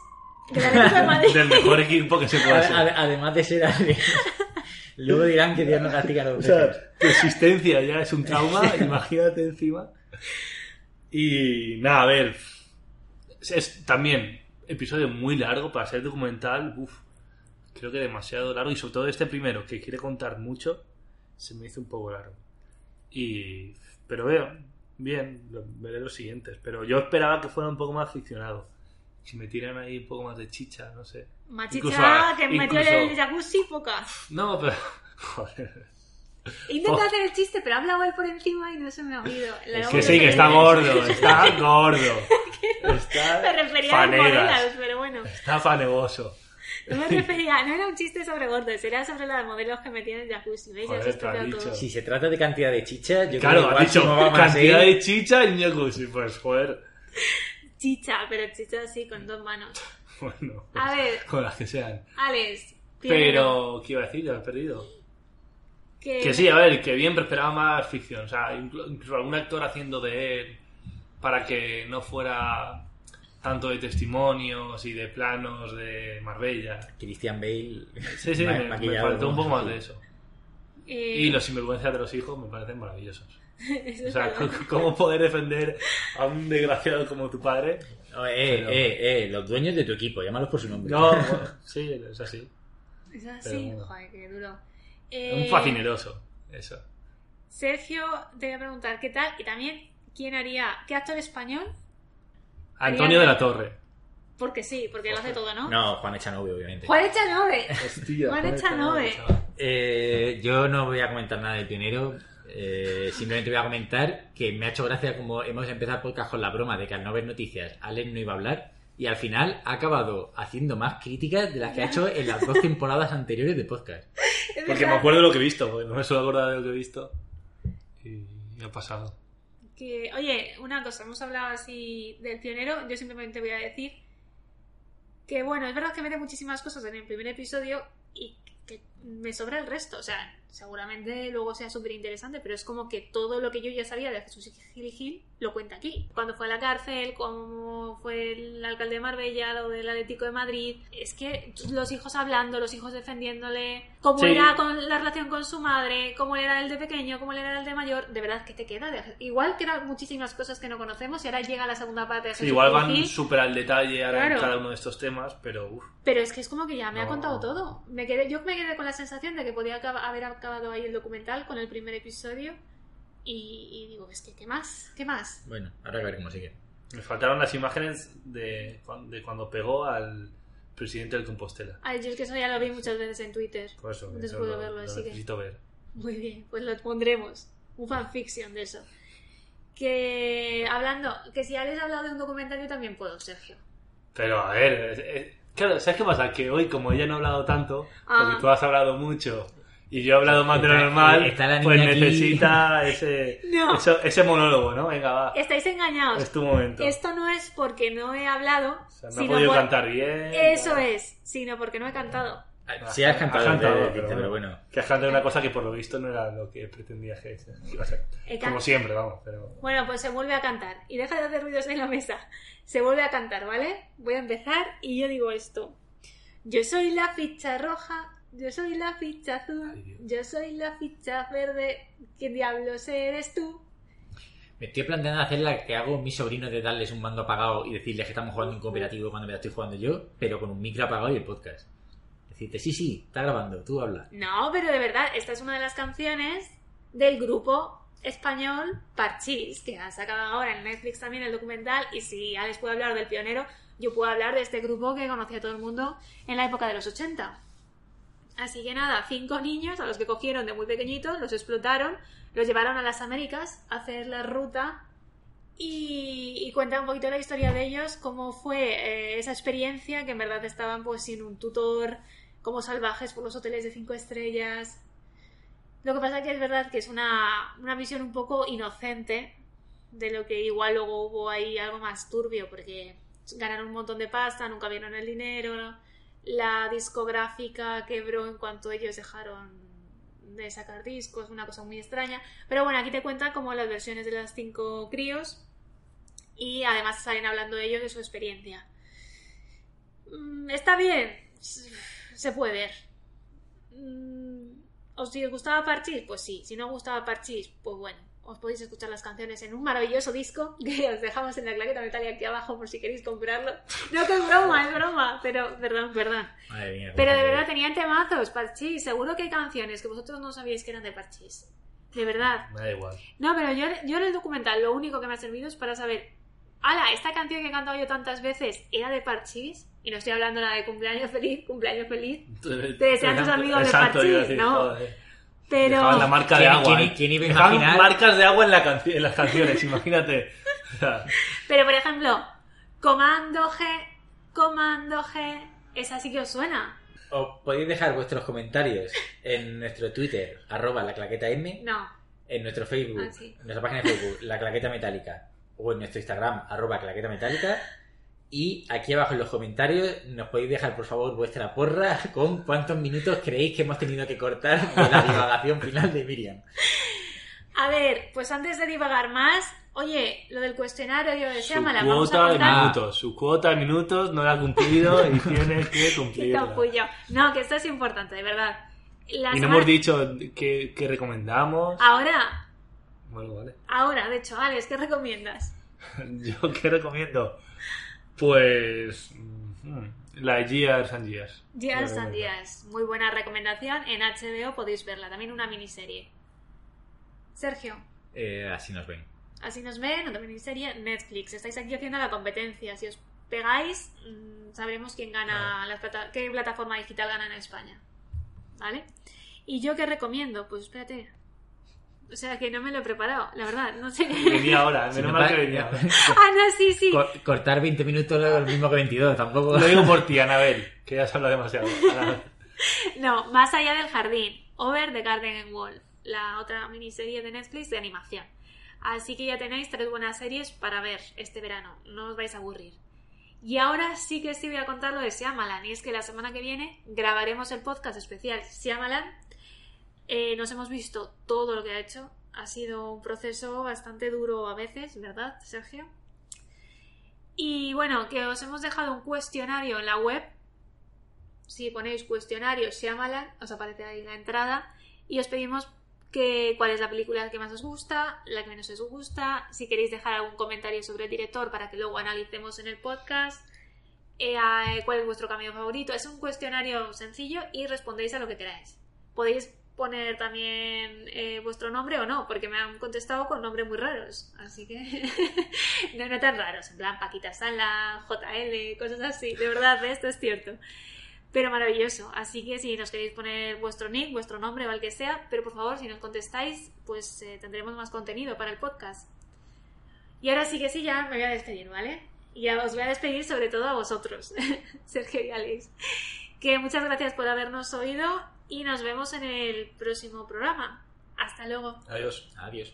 del de mejor equipo que se puede ade- Además de ser Ale- Luego dirán que Dios no castiga a los O sea, tu existencia ya es un trauma, imagínate encima. Y nada, a ver. Es, es también episodio muy largo para ser documental. Uf, creo que demasiado largo. Y sobre todo este primero, que quiere contar mucho, se me hizo un poco largo. Y. Pero veo, bien, lo- veré los siguientes. Pero yo esperaba que fuera un poco más ficcionado. Si me tiran ahí un poco más de chicha, no sé. Machicha Incluso a- que metió incluso- el jacuzzi, poca. No, pero. Joder. He intentado Oh. hacer el chiste, pero ha hablado él por encima y no se me ha oído. La Es que sí, que está gordo, está gordo. Está Me refería a fanegas, modelos, pero bueno. Está fanegoso. No me refería, no era un chiste sobre gordos, era sobre las modelos que metían en el jacuzzi. ¿Veis? Joder, te todo. Si se trata de cantidad de chicha, yo Claro, creo que dicho no cantidad de chicha y jacuzzi. Pues, joder. Chicha, pero chicha así, con dos manos. Bueno, A pues, ver. con las que sean. Alex, Pero, ¿qué iba a decir? Ya me he perdido. Que, Que sí, a ver, que bien, pero esperaba más ficción. O sea, inclu- incluso algún actor haciendo de él para que no fuera tanto de testimonios y de planos de Marbella. Christian Bale. Sí, sí, me, me faltó un poco más de eso. eh, Y los sinvergüenzas de los hijos me parecen maravillosos. O sea, ¿cómo poder defender a un desgraciado como tu padre? Oh, eh, Pero- eh, eh, los dueños de tu equipo, llámalos por su nombre. No, bueno, sí, es así. Es pero así, bueno. joder, qué duro. Un Eh, fascineroso, eso. Sergio, te voy a preguntar qué tal y también quién haría, qué actor español, Antonio de la Torre. porque sí, porque lo hace todo, ¿no? No, Juan Echanove, obviamente. Juan Echanove. Hostia, Juan Echanove. Eh, yo no voy a comentar nada del pionero. eh, simplemente voy a comentar que me ha hecho gracia como hemos empezado el podcast con la broma de que al no ver noticias, Alex no iba a hablar. Y al final ha acabado haciendo más críticas de las que ha hecho en las dos temporadas anteriores de podcast. Porque me acuerdo de lo que he visto, porque no me suelo acordar de lo que he visto. Y me ha pasado. que, oye, una cosa, hemos hablado así del pionero, yo simplemente voy a decir que, bueno, es verdad que mete muchísimas cosas en el primer episodio y que me sobra el resto, o sea, seguramente luego sea súper interesante, pero es como que todo lo que yo ya sabía de Jesús Gil Gil lo cuenta aquí. Cuando fue a la cárcel, cómo fue el alcalde de Marbella o del Atlético de Madrid, es que los hijos hablando, los hijos defendiéndole, cómo Sí. era con la relación con su madre, cómo era el de pequeño, cómo era el de mayor, de verdad que te queda. Igual quedan muchísimas cosas que no conocemos y ahora llega la segunda parte de Sí, Jesús igual Gil van súper al detalle ahora en Claro. cada uno de estos temas, pero uff. pero es que es como que ya me ha No. contado todo. Me quedé, yo me quedé con la sensación de que podía acaba- haber acabado ahí el documental con el primer episodio. Y, y digo, es que, ¿qué más? ¿Qué más? Bueno, ahora que ver cómo sigue. Me faltaron las imágenes de, de cuando pegó al presidente del Compostela. Ay, yo es que eso ya lo vi muchas veces en Twitter. Por eso, Entonces eso puedo lo, verlo, lo así que- necesito ver. Muy bien, pues lo pondremos. Un fanfiction de eso. Que hablando, que si habéis hablado de un documental, yo también puedo, Sergio. Pero a ver, claro, ¿sabes qué pasa? Que hoy, como ella no ha hablado tanto, Ah. porque tú has hablado mucho y yo he hablado más de lo normal, está la pues aquí. necesita ese, No. eso- ese monólogo, ¿no? Venga, va, Estáis engañados. es tu momento. Esto no es porque no he hablado, O sea, no sino podido por- cantar bien. Eso es, sino porque no he cantado. Sí has cantado, Has cantado, pero, pero bueno. bueno. Que has cantado una cosa que por lo visto no era lo que pretendía que iba a ser. He can- Como siempre, vamos, pero... Bueno, pues se vuelve a cantar. Y deja de hacer ruidos en la mesa. Se vuelve a cantar, ¿vale? Voy a empezar y yo digo esto. Yo soy la ficha roja, yo soy la ficha azul, Ay, yo soy la ficha verde. ¿Quién diablos eres tú? Me estoy planteando hacer la que hago mis sobrinos de darles un mando apagado y decirles que estamos jugando en cooperativo cuando me la estoy jugando yo, pero con un micro apagado y el podcast. Sí, sí, está grabando, tú habla. No, pero de verdad, esta es una de las canciones del grupo español Parchís, que ha sacado ahora en Netflix también el documental. Y si Alex puede hablar del pionero, yo puedo hablar de este grupo que conocía a todo el mundo en la época de los 80. Así que nada, cinco niños a los que cogieron de muy pequeñitos, los explotaron, los llevaron a las Américas a hacer la ruta y, y cuenta un poquito la historia de ellos, cómo fue eh, esa experiencia, que en verdad estaban pues sin un tutor, como salvajes por los hoteles de cinco estrellas. Lo que pasa que es verdad que es una, una visión un poco inocente de lo que igual luego hubo ahí algo más turbio, porque ganaron un montón de pasta, nunca vieron el dinero, la discográfica quebró en cuanto ellos dejaron de sacar discos, una cosa muy extraña. Pero bueno, aquí te cuentan como las versiones de las cinco críos y además salen hablando ellos de su experiencia. Mm, Está bien, se puede ver. Mm, ¿Os si os gustaba Parchís? Pues sí. Si no os gustaba Parchís, pues bueno. Os podéis escuchar las canciones en un maravilloso disco que os dejamos en la claqueta metálica aquí abajo por si queréis comprarlo. No que es broma, es broma, pero perdón, perdón. Madre mía, Pero de verdad te- tenían temazos, Parchís. Seguro que hay canciones que vosotros no sabíais que eran de Parchís. De verdad. Me da igual. No, pero yo, yo en el documental lo único que me ha servido es para saber, ala, esta canción que he cantado yo tantas veces era de Parchís. Y no estoy hablando la de cumpleaños feliz, cumpleaños feliz. Te desean tus amigos de Exacto, Parchís, ¿no? joder. Pero... Dejaban la marca de ¿Quién- agua. quién- ¿eh? quién iba a Dejaban imaginar? marcas de agua en, la canci- en las canciones, imagínate. Pero por ejemplo, Comando G, Comando G, esa sí que os suena. Os podéis dejar vuestros comentarios en nuestro Twitter, arroba la claqueta M, No. en nuestro Facebook, Ah, sí. en nuestra página de Facebook, la claqueta metálica, o en nuestro Instagram, arroba claqueta metálica. Y aquí abajo en los comentarios nos podéis dejar por favor vuestra porra con cuántos minutos creéis que hemos tenido que cortar de la divagación final de Miriam. A ver, pues antes de divagar más, oye, lo del cuestionario de su Shyamalan, vamos a cuota de contar... minutos. Su cuota de minutos no la ha cumplido y tiene que cumplirla. capullo. No, que esto es importante, de verdad. La Y no hemos dicho que, que recomendamos. Ahora, Bueno, vale. ahora, de hecho, Alex, ¿qué recomiendas? Yo qué recomiendo. Pues. mm, La de Years and Years. Years and. Years. Muy buena recomendación. En HBO podéis verla. También una miniserie. Sergio, Eh, así nos ven. así nos ven, otra miniserie, Netflix. Estáis aquí haciendo la competencia. Si os pegáis, mm, sabremos quién gana, plata- qué plataforma digital gana en España. ¿Vale? ¿Y yo qué recomiendo? Pues espérate. O sea que no me lo he preparado, la verdad. No sé. Venía ahora, Si menos no mal que venía. ah, no, sí, sí. Co- cortar 20 minutos es lo mismo que 22, tampoco. Lo digo por ti, Anabel, que ya se habla demasiado. Ahora, No, más allá del jardín. Over the Garden and Wall, la otra miniserie de Netflix de animación. Así que ya tenéis tres buenas series para ver este verano. No os vais a aburrir. Y ahora sí que sí voy a contar lo de Shyamalan. Y es que la semana que viene grabaremos el podcast especial Shyamalan. Eh, nos hemos visto todo lo que ha hecho. Ha sido un proceso bastante duro a veces, ¿verdad, Sergio? Y bueno, que os hemos dejado un cuestionario en la web si ponéis cuestionario Shyamalan, os aparece ahí la entrada y os pedimos que, cuál es la película que más os gusta, la que menos os gusta, si queréis dejar algún comentario sobre el director para que luego analicemos en el podcast, eh, a- cuál es vuestro camino favorito. Es un cuestionario sencillo y respondéis a lo que queráis. Podéis poner también eh, vuestro nombre o no, porque me han contestado con nombres muy raros, así que no, no tan raros, en plan Paquita Sala, JL, cosas así, de verdad, esto es cierto. Pero maravilloso. Así que si nos queréis poner vuestro nick, vuestro nombre o el que sea, pero por favor, si nos contestáis, pues eh, tendremos más contenido para el podcast. Y ahora sí que sí, ya me voy a despedir, ¿vale? Y os voy a despedir sobre todo a vosotros, Sergio y Alex. Que muchas gracias por habernos oído y nos vemos en el próximo programa. Hasta luego. adiós. Adiós.